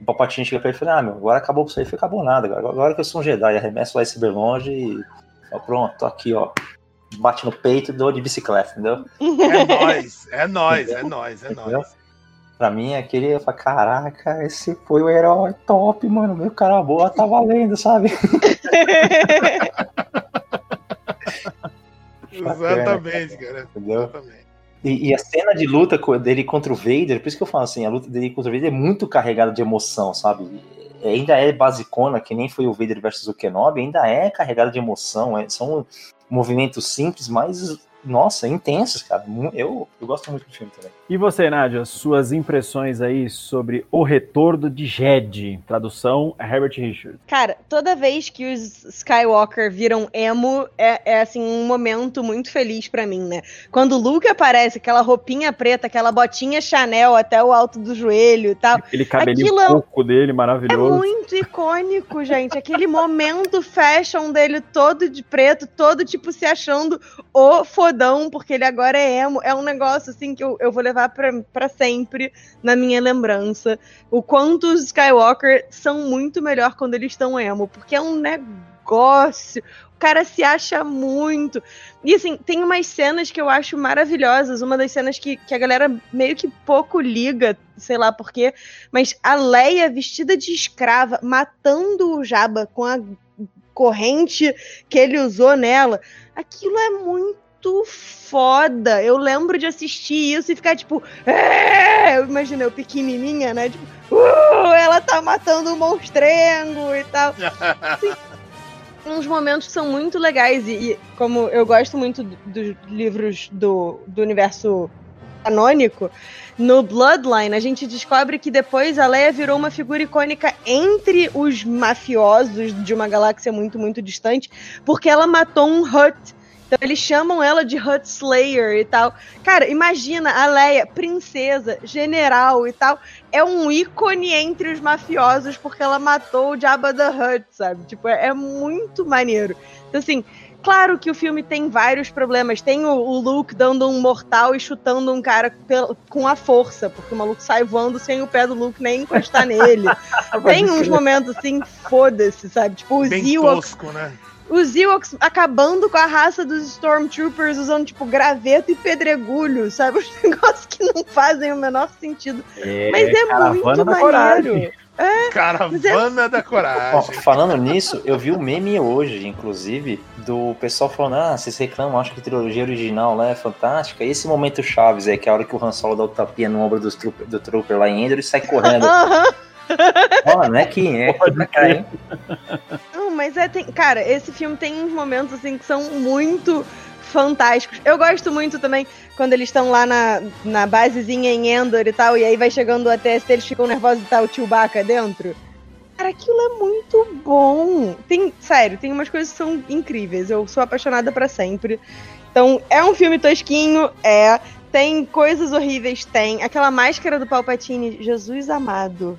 o Papatinho chega pra ele e fala, ah, meu, agora acabou pra você, foi acabou nada, agora, agora que eu sou um Jedi, arremesso lá esse longe e ó, pronto, tô aqui, ó. Bate no peito e dou de bicicleta, entendeu? É nóis, é nóis, é nóis, é nóis. Pra mim, aquele, eu falo, caraca, esse foi o herói top, mano. Meu cara boa tá valendo, sabe? Exatamente, cara. Entendeu? Exatamente. E, e, a cena de luta dele contra o Vader, por isso que eu falo assim, a luta dele contra o Vader é muito carregada de emoção, sabe? Ainda é basicona, que nem foi o Vader versus o Kenobi, ainda é carregada de emoção, é, são movimentos simples, mas nossa, intensos, cara. Eu, eu gosto muito do filme também. E você, Nádia, suas impressões aí sobre O Retorno de Jed, tradução Herbert Richards. Cara, toda vez que os Skywalker viram emo, é, é assim, um momento muito feliz para mim, né? Quando o Luke aparece, aquela roupinha preta, aquela botinha Chanel até o alto do joelho e tal. Aquele cabelinho pouco é dele, maravilhoso. É muito icônico, gente. Aquele momento fashion dele todo de preto, todo tipo se achando o fodão, porque ele agora é emo. É um negócio assim que eu, eu vou levar para sempre na minha lembrança. O quanto os Skywalker são muito melhor quando eles estão emo, porque é um negócio. O cara se acha muito. E assim, tem umas cenas que eu acho maravilhosas. Uma das cenas que, que a galera meio que pouco liga, sei lá porquê. Mas a Leia vestida de escrava, matando o Jabba com a corrente que ele usou nela. Aquilo é muito muito foda. Eu lembro de assistir isso e ficar tipo, é! eu imaginei eu pequenininha, né? Tipo, uh, ela tá matando um monstrengo e tal. Assim, uns momentos que são muito legais e, e como eu gosto muito dos livros do, do universo canônico, no Bloodline a gente descobre que depois a Leia virou uma figura icônica entre os mafiosos de uma galáxia muito, muito distante, porque ela matou um Hut então eles chamam ela de Hut Slayer e tal. Cara, imagina a Leia, princesa, general e tal, é um ícone entre os mafiosos porque ela matou o Jabba the Hutt, sabe? Tipo, é, é muito maneiro. Então, assim, Claro que o filme tem vários problemas. Tem o, o Luke dando um mortal e chutando um cara com a força, porque o maluco sai voando sem o pé do Luke nem encostar nele. tem uns momentos assim, foda-se, sabe? Tipo, o Bem tosco, né? Os Ewoks acabando com a raça dos Stormtroopers usando, tipo, graveto e pedregulho, sabe? Os negócios que não fazem o menor sentido. É, Mas é muito da maneiro. coragem. Caravana da Ó, coragem. falando nisso, eu vi um meme hoje, inclusive, do pessoal falando: ah, vocês reclamam, acho que a trilogia original lá é fantástica. E esse momento Chaves é que é a hora que o Han Solo dá o tapinha no ombro dos trooper, do Trooper lá em Endor e sai correndo. Aham. Ó, não é quem é, Pode pra cá, hein? Não, mas é. Tem, cara, esse filme tem uns momentos assim que são muito fantásticos. Eu gosto muito também quando eles estão lá na, na basezinha em Endor e tal, e aí vai chegando o ATST, eles ficam nervosos e tá o Chewbacca dentro. Cara, aquilo é muito bom. Tem, sério, tem umas coisas que são incríveis. Eu sou apaixonada pra sempre. Então, é um filme tosquinho, é. Tem coisas horríveis, tem. Aquela máscara do Palpatine, Jesus amado.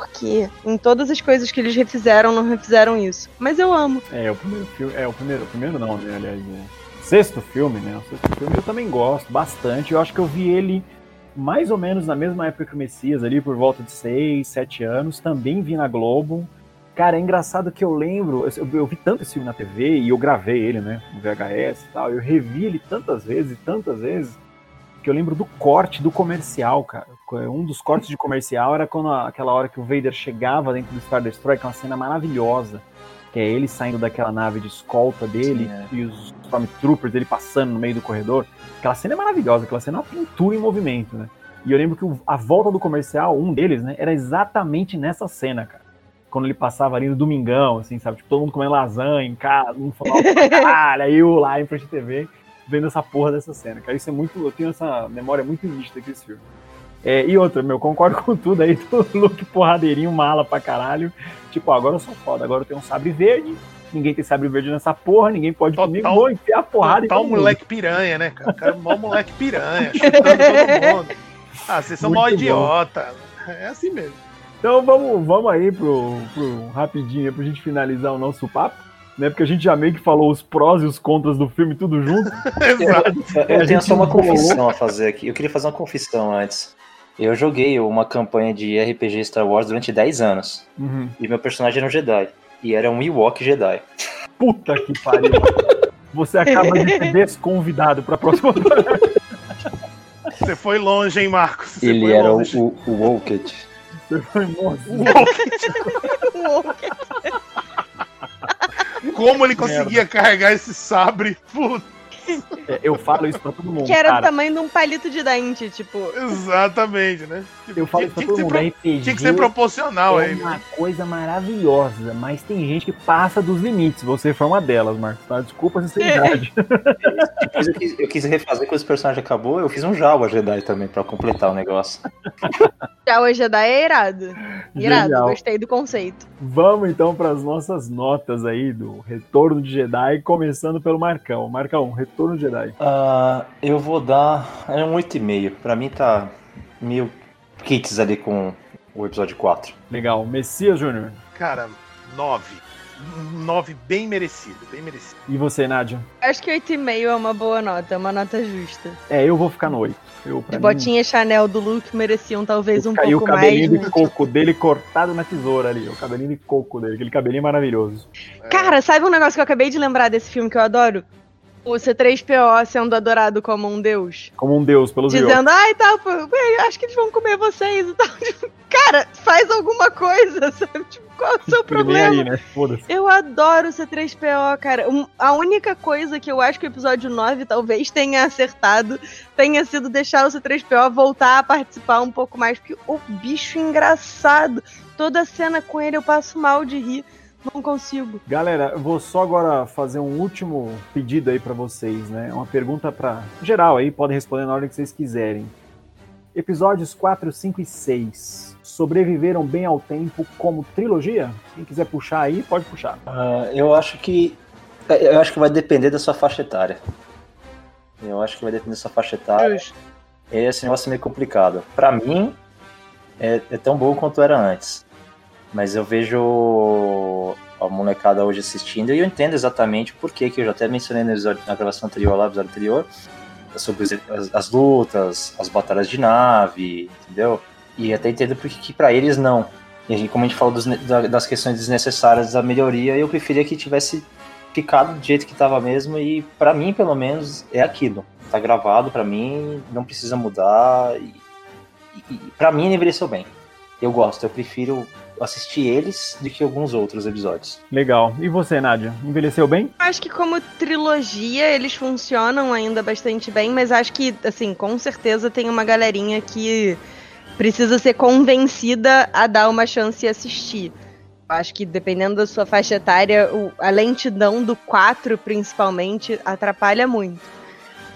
Por quê? Em todas as coisas que eles refizeram, não refizeram isso. Mas eu amo. É, o primeiro filme. É, o primeiro. O primeiro não, né? Aliás, o sexto filme, né? O sexto filme eu também gosto bastante. Eu acho que eu vi ele mais ou menos na mesma época que o Messias, ali por volta de 6, 7 anos. Também vi na Globo. Cara, é engraçado que eu lembro, eu, eu vi tanto esse filme na TV e eu gravei ele, né, no VHS e tal. Eu revi ele tantas vezes tantas vezes que eu lembro do corte do comercial, cara. Um dos cortes de comercial era quando aquela hora que o Vader chegava dentro do Star Destroyer, que é uma cena maravilhosa. Que é ele saindo daquela nave de escolta dele Sim, é. e os Stormtroopers dele passando no meio do corredor. Aquela cena é maravilhosa, aquela cena é uma pintura em movimento, né? E eu lembro que a volta do comercial, um deles, né, era exatamente nessa cena, cara. Quando ele passava ali no domingão, assim, sabe? Tipo, todo mundo comendo lasanha em casa, um falava pra caralho, aí eu lá em frente TV, vendo essa porra dessa cena, cara. Isso é muito. Eu tenho essa memória muito nítida desse filme. É, e outra, meu, concordo com tudo aí do look porradeirinho, mala pra caralho. Tipo, ó, agora eu sou foda, agora eu tenho um sabre verde, ninguém tem sabre verde nessa porra, ninguém pode Total- comigo, vou enfiar a porrada Total moleque piranha, né, cara? O cara é mó moleque piranha, chutando todo mundo. Ah, vocês são mó bom. idiota. É assim mesmo. Então vamos, vamos aí pro, pro rapidinho, pra gente finalizar o nosso papo, né? Porque a gente já meio que falou os prós e os contras do filme tudo junto. Exato. Eu, a eu tenho gente só uma confissão a fazer aqui. Eu queria fazer uma confissão antes. Eu joguei uma campanha de RPG Star Wars durante 10 anos. Uhum. E meu personagem era um Jedi. E era um Ewok Jedi. Puta que pariu. Você acaba de ser desconvidado pra próxima. Você foi longe, hein, Marcos? Você Ele foi era o, longe. o, o Woket. Você foi morto. Como ele conseguia carregar esse sabre? Puta, eu falo isso pra todo mundo. Que era do cara. tamanho de um palito de dente, tipo. exatamente, né? Eu falo isso pra todo mundo. pro- RPG tinha que ser proporcional é aí. uma coisa maravilhosa, mas tem gente que passa dos limites. Você foi uma delas, Marcos. Tá? Desculpa a sinceridade. Depois eu quis, eu quis refazer quando esse personagem acabou. Eu fiz um Jawa Jedi também pra completar o negócio. Já o Jedi é irado. Irado, Genial. gostei do conceito. Vamos então para as nossas notas aí do Retorno de Jedi, começando pelo Marcão. Marcão, Retorno de Jedi. Ah, eu vou dar. É um 8,5. Pra mim tá mil kits ali com o episódio 4. Legal. Messias Júnior. Cara, nove. Nove bem merecido, bem merecido. E você, Nádia? Acho que 8,5 é uma boa nota, é uma nota justa. É, eu vou ficar no 8. Eu, As mim, botinhas Chanel do Luke mereciam talvez um caiu o pouco mais. cabelinho mas- de coco dele cortado na tesoura ali. O cabelinho de coco dele. Aquele cabelinho maravilhoso. Cara, sabe um negócio que eu acabei de lembrar desse filme que eu adoro? O C3PO sendo adorado como um deus. Como um deus pelos Ewoks. Dizendo, ai, pô, ué, acho que eles vão comer vocês e tal. Tipo, cara, faz alguma coisa, sabe? Tipo, qual é o seu problema? aí, né? Foda-se. Eu adoro o C3PO, cara. Um- a única coisa que eu acho que o episódio 9 talvez tenha acertado tenha sido deixar o C3PO voltar a participar um pouco mais, porque o bicho engraçado. Toda cena com ele eu passo mal de rir. Não consigo. Galera, eu vou só agora fazer um último pedido aí pra vocês, né? Uma pergunta pra geral aí, podem responder na ordem que vocês quiserem. Episódios 4, 5 e 6 sobreviveram bem ao tempo como trilogia? Quem quiser puxar aí, pode puxar. Ah, eu acho que. Eu acho que vai depender da sua faixa etária. Eu acho que vai depender da sua faixa etária. Esse negócio é meio complicado. Pra mim, é, é tão bom quanto era antes. Mas eu vejo a molecada hoje assistindo e eu entendo exatamente porquê, que eu já até mencionei na gravação anterior, lá episódio anterior, sobre as, as lutas, as batalhas de nave, entendeu? E até entendo porque que pra eles não. E a gente- como a gente falou dos das questões desnecessárias da melhoria, eu preferia que tivesse ficado do jeito que tava mesmo e para mim, pelo menos, é aquilo. Tá gravado para mim, não precisa mudar e, e para mim envelheceu bem. Eu gosto, eu prefiro assistir eles do que alguns outros episódios. Legal. E você, Nádia? Envelheceu bem? Acho que como trilogia eles funcionam ainda bastante bem, mas acho que, assim, com certeza tem uma galerinha que precisa ser convencida a dar uma chance e assistir. Acho que dependendo da sua faixa etária, a lentidão do 4, principalmente, atrapalha muito.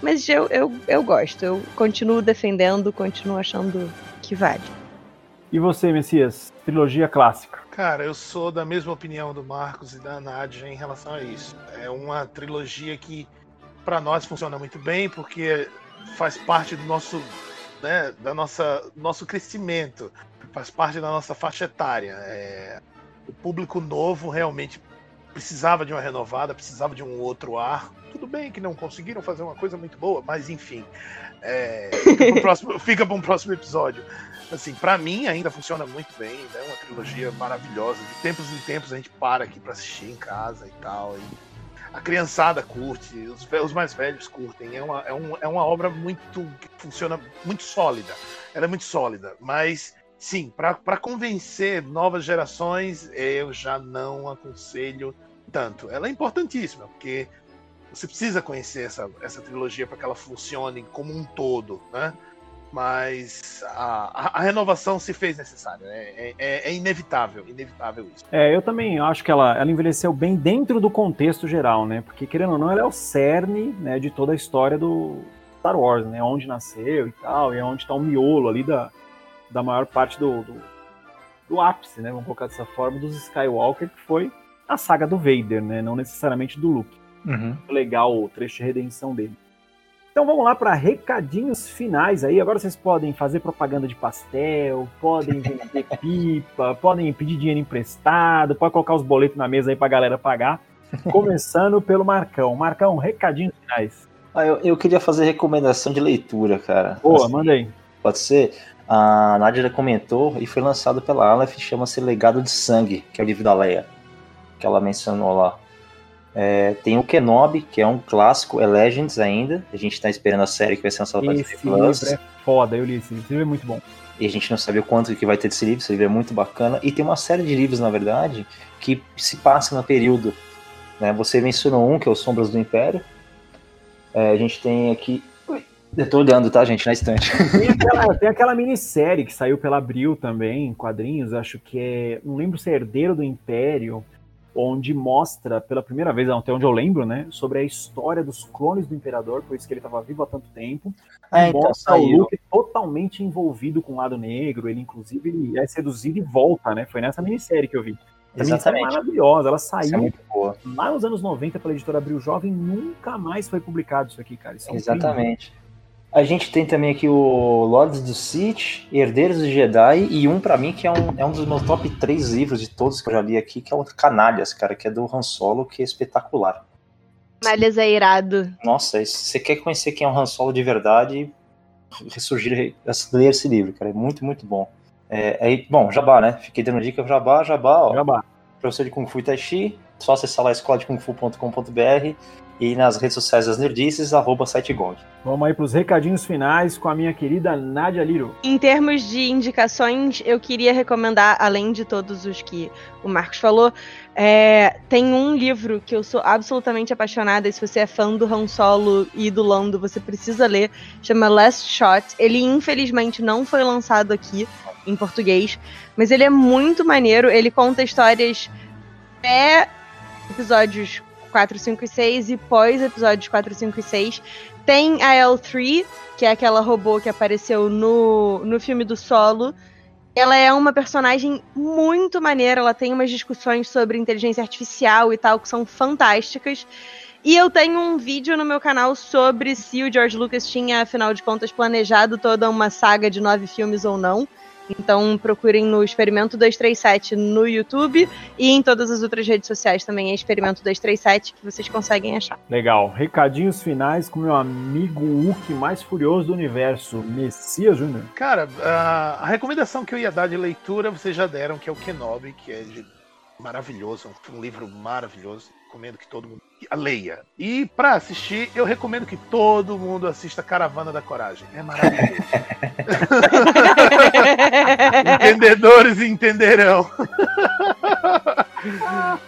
Mas eu, eu, eu gosto, eu continuo defendendo, continuo achando que vale. E você, Messias? Trilogia clássica. Cara, eu sou da mesma opinião do Marcos e da Nádia em relação a isso. É uma trilogia que, para nós, funciona muito bem, porque faz parte do nosso, né, da nossa, nosso crescimento, faz parte da nossa faixa etária. É, o público novo realmente precisava de uma renovada, precisava de um outro ar. Tudo bem que não conseguiram fazer uma coisa muito boa, mas enfim. É, fica para um próximo episódio assim, para mim ainda funciona muito bem, é né? uma trilogia maravilhosa. De tempos em tempos a gente para aqui para assistir em casa e tal. E a criançada curte, os, os mais velhos curtem. É uma, é, um, é uma obra muito que funciona muito sólida. Ela é muito sólida, mas sim, para convencer novas gerações, eu já não aconselho tanto. Ela é importantíssima, porque você precisa conhecer essa, essa trilogia para que ela funcione como um todo, né? mas a, a, renovação se fez necessária. Né? É, é, é, inevitável, inevitável isso. É, eu também acho que ela, ela envelheceu bem dentro do contexto geral, né? Porque, querendo ou não, ela é o cerne né, de toda a história do Star Wars, né? Onde nasceu e tal, e é onde está o miolo ali da, da maior parte do, do, do ápice, né? Vamos colocar dessa forma, dos Skywalker, que foi a saga do Vader, né? Não necessariamente do Luke. Uhum. Legal o trecho de redenção dele. Então vamos lá para recadinhos finais aí. Agora vocês podem fazer propaganda de pastel, podem vender pipa, podem pedir dinheiro emprestado, pode colocar os boletos na mesa aí para a galera pagar. Começando pelo Marcão. Marcão, recadinhos finais. Ah, eu, eu, queria fazer recomendação de leitura, cara. Boa, assim, manda aí. Pode ser? A Nádia comentou e foi lançado pela Aleph, chama-se Legado de Sangue, que é o livro da Leia, que ela mencionou lá. É, tem o Kenobi, que é um clássico, é Legends ainda. A gente tá esperando a série que vai ser lançada para Esse livro é foda, eu li esse livro. Esse livro é muito bom. E a gente não sabe o quanto que vai ter desse livro, esse livro é muito bacana. E tem uma série de livros, na verdade, que se passa no período. Né? Você mencionou um, que é o Sombras do Império. É, a gente tem aqui. Eu tô olhando, tá, gente, na estante. Tem aquela, tem aquela minissérie que saiu pela Abril também, em quadrinhos, acho que é. Não lembro se é Herdeiro do Império onde mostra pela primeira vez, até onde eu lembro, né, sobre a história dos clones do imperador, por isso que ele estava vivo há tanto tempo. É, então mostra o Luke totalmente envolvido com o lado negro, ele inclusive é seduzido e volta, né? Foi nessa minissérie que eu vi. Essa Exatamente. É maravilhosa, ela saiu é lá nos anos 90 pela editora Abril Jovem, nunca mais foi publicado isso aqui, cara. Isso é Exatamente. A gente tem também aqui o Lords do Sith, Herdeiros do Jedi e um para mim que é um, é um dos meus top 3 livros de todos que eu já li aqui, que é o Canalhas, cara, que é do Han Solo, que é espetacular. Canalhas é irado. Nossa, se você quer conhecer quem é o Han Solo de verdade, ressurgir, ler esse livro, cara, é muito, muito bom. É, é, bom, Jabá, né? Fiquei dando dica, Jabá, Jabá, ó. Jabá. Professor de Kung Fu e Tai Chi, só acessar lá escoladekungfu.com.br e nas redes sociais das Nerdices, arroba SiteGong. Vamos aí para os recadinhos finais com a minha querida Nadia Liro. Em termos de indicações, eu queria recomendar, além de todos os que o Marcos falou, é, tem um livro que eu sou absolutamente apaixonada, e se você é fã do Han Solo e do Lando, você precisa ler, chama Last Shot. Ele infelizmente não foi lançado aqui em português, mas ele é muito maneiro, ele conta histórias pré episódios 4, 5 e 6 e pós episódios 4, 5 e 6 tem a L3, que é aquela robô que apareceu no, no filme do Solo. Ela é uma personagem muito maneira, ela tem umas discussões sobre inteligência artificial e tal que são fantásticas. E eu tenho um vídeo no meu canal sobre se o George Lucas tinha, afinal de contas, planejado toda uma saga de nove filmes ou não. Então procurem no Experimento 237 no YouTube e em todas as outras redes sociais também é Experimento 237 que vocês conseguem achar. Legal. Recadinhos finais com meu amigo Hulk mais furioso do universo, Messias Júnior. Cara, a, a recomendação que eu ia dar de leitura vocês já deram, que é o Kenobi, que é de maravilhoso, um livro maravilhoso. Recomendo que todo mundo leia. E para assistir, eu recomendo que todo mundo assista Caravana da Coragem. É maravilhoso. Entendedores entenderão.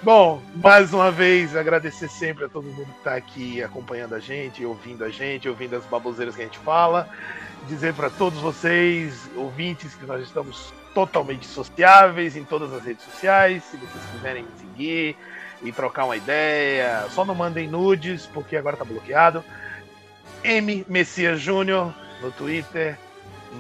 Bom, mais uma vez, agradecer sempre a todo mundo que está aqui acompanhando a gente, ouvindo a gente, ouvindo as baboseiras que a gente fala. Dizer para todos vocês, ouvintes, que nós estamos totalmente sociáveis em todas as redes sociais. Se vocês quiserem me seguir e trocar uma ideia, só não mandem nudes, porque agora está bloqueado. M Messias Júnior no Twitter,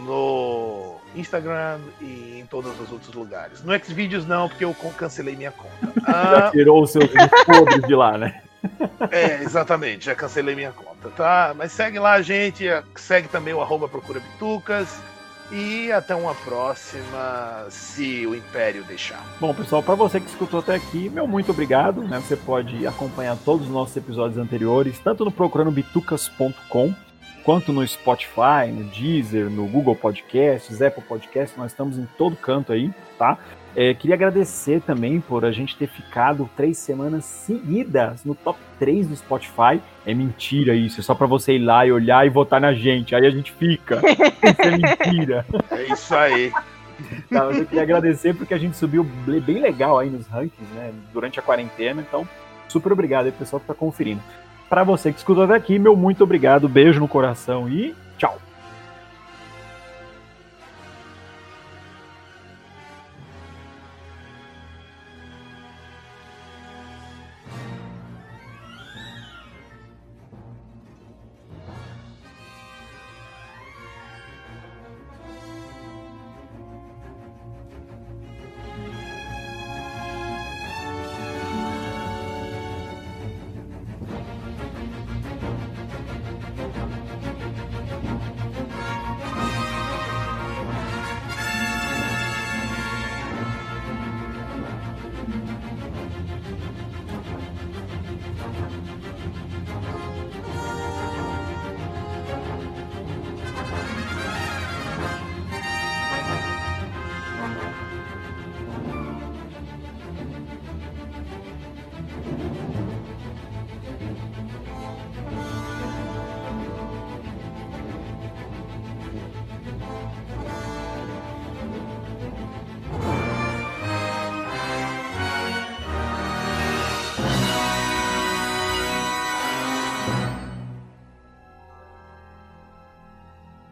no Instagram e em todos os outros lugares. No Xvideos não, porque eu cancelei minha conta. Já tirou os seus podres de lá, né? É, exatamente, já cancelei minha conta, tá? Mas segue lá, gente, segue também o arroba Procura Bitucas. E até uma próxima, se o Império deixar. Bom, pessoal, para você que escutou até aqui, meu muito obrigado. Né? Você pode acompanhar todos os nossos episódios anteriores, tanto no procurandobitucas.com quanto no Spotify, no Deezer, no Google Podcasts, Apple Podcasts, nós estamos em todo canto aí, tá? É, queria agradecer também por a gente ter ficado três semanas seguidas no top 3 do Spotify. É mentira isso, é só para você ir lá e olhar e votar na gente, aí a gente fica. isso é mentira. É isso aí. Tá, eu queria agradecer porque a gente subiu bem legal aí nos rankings, né, durante a quarentena, então super obrigado aí pessoal que tá conferindo. Para você que escutou até aqui, meu muito obrigado, beijo no coração e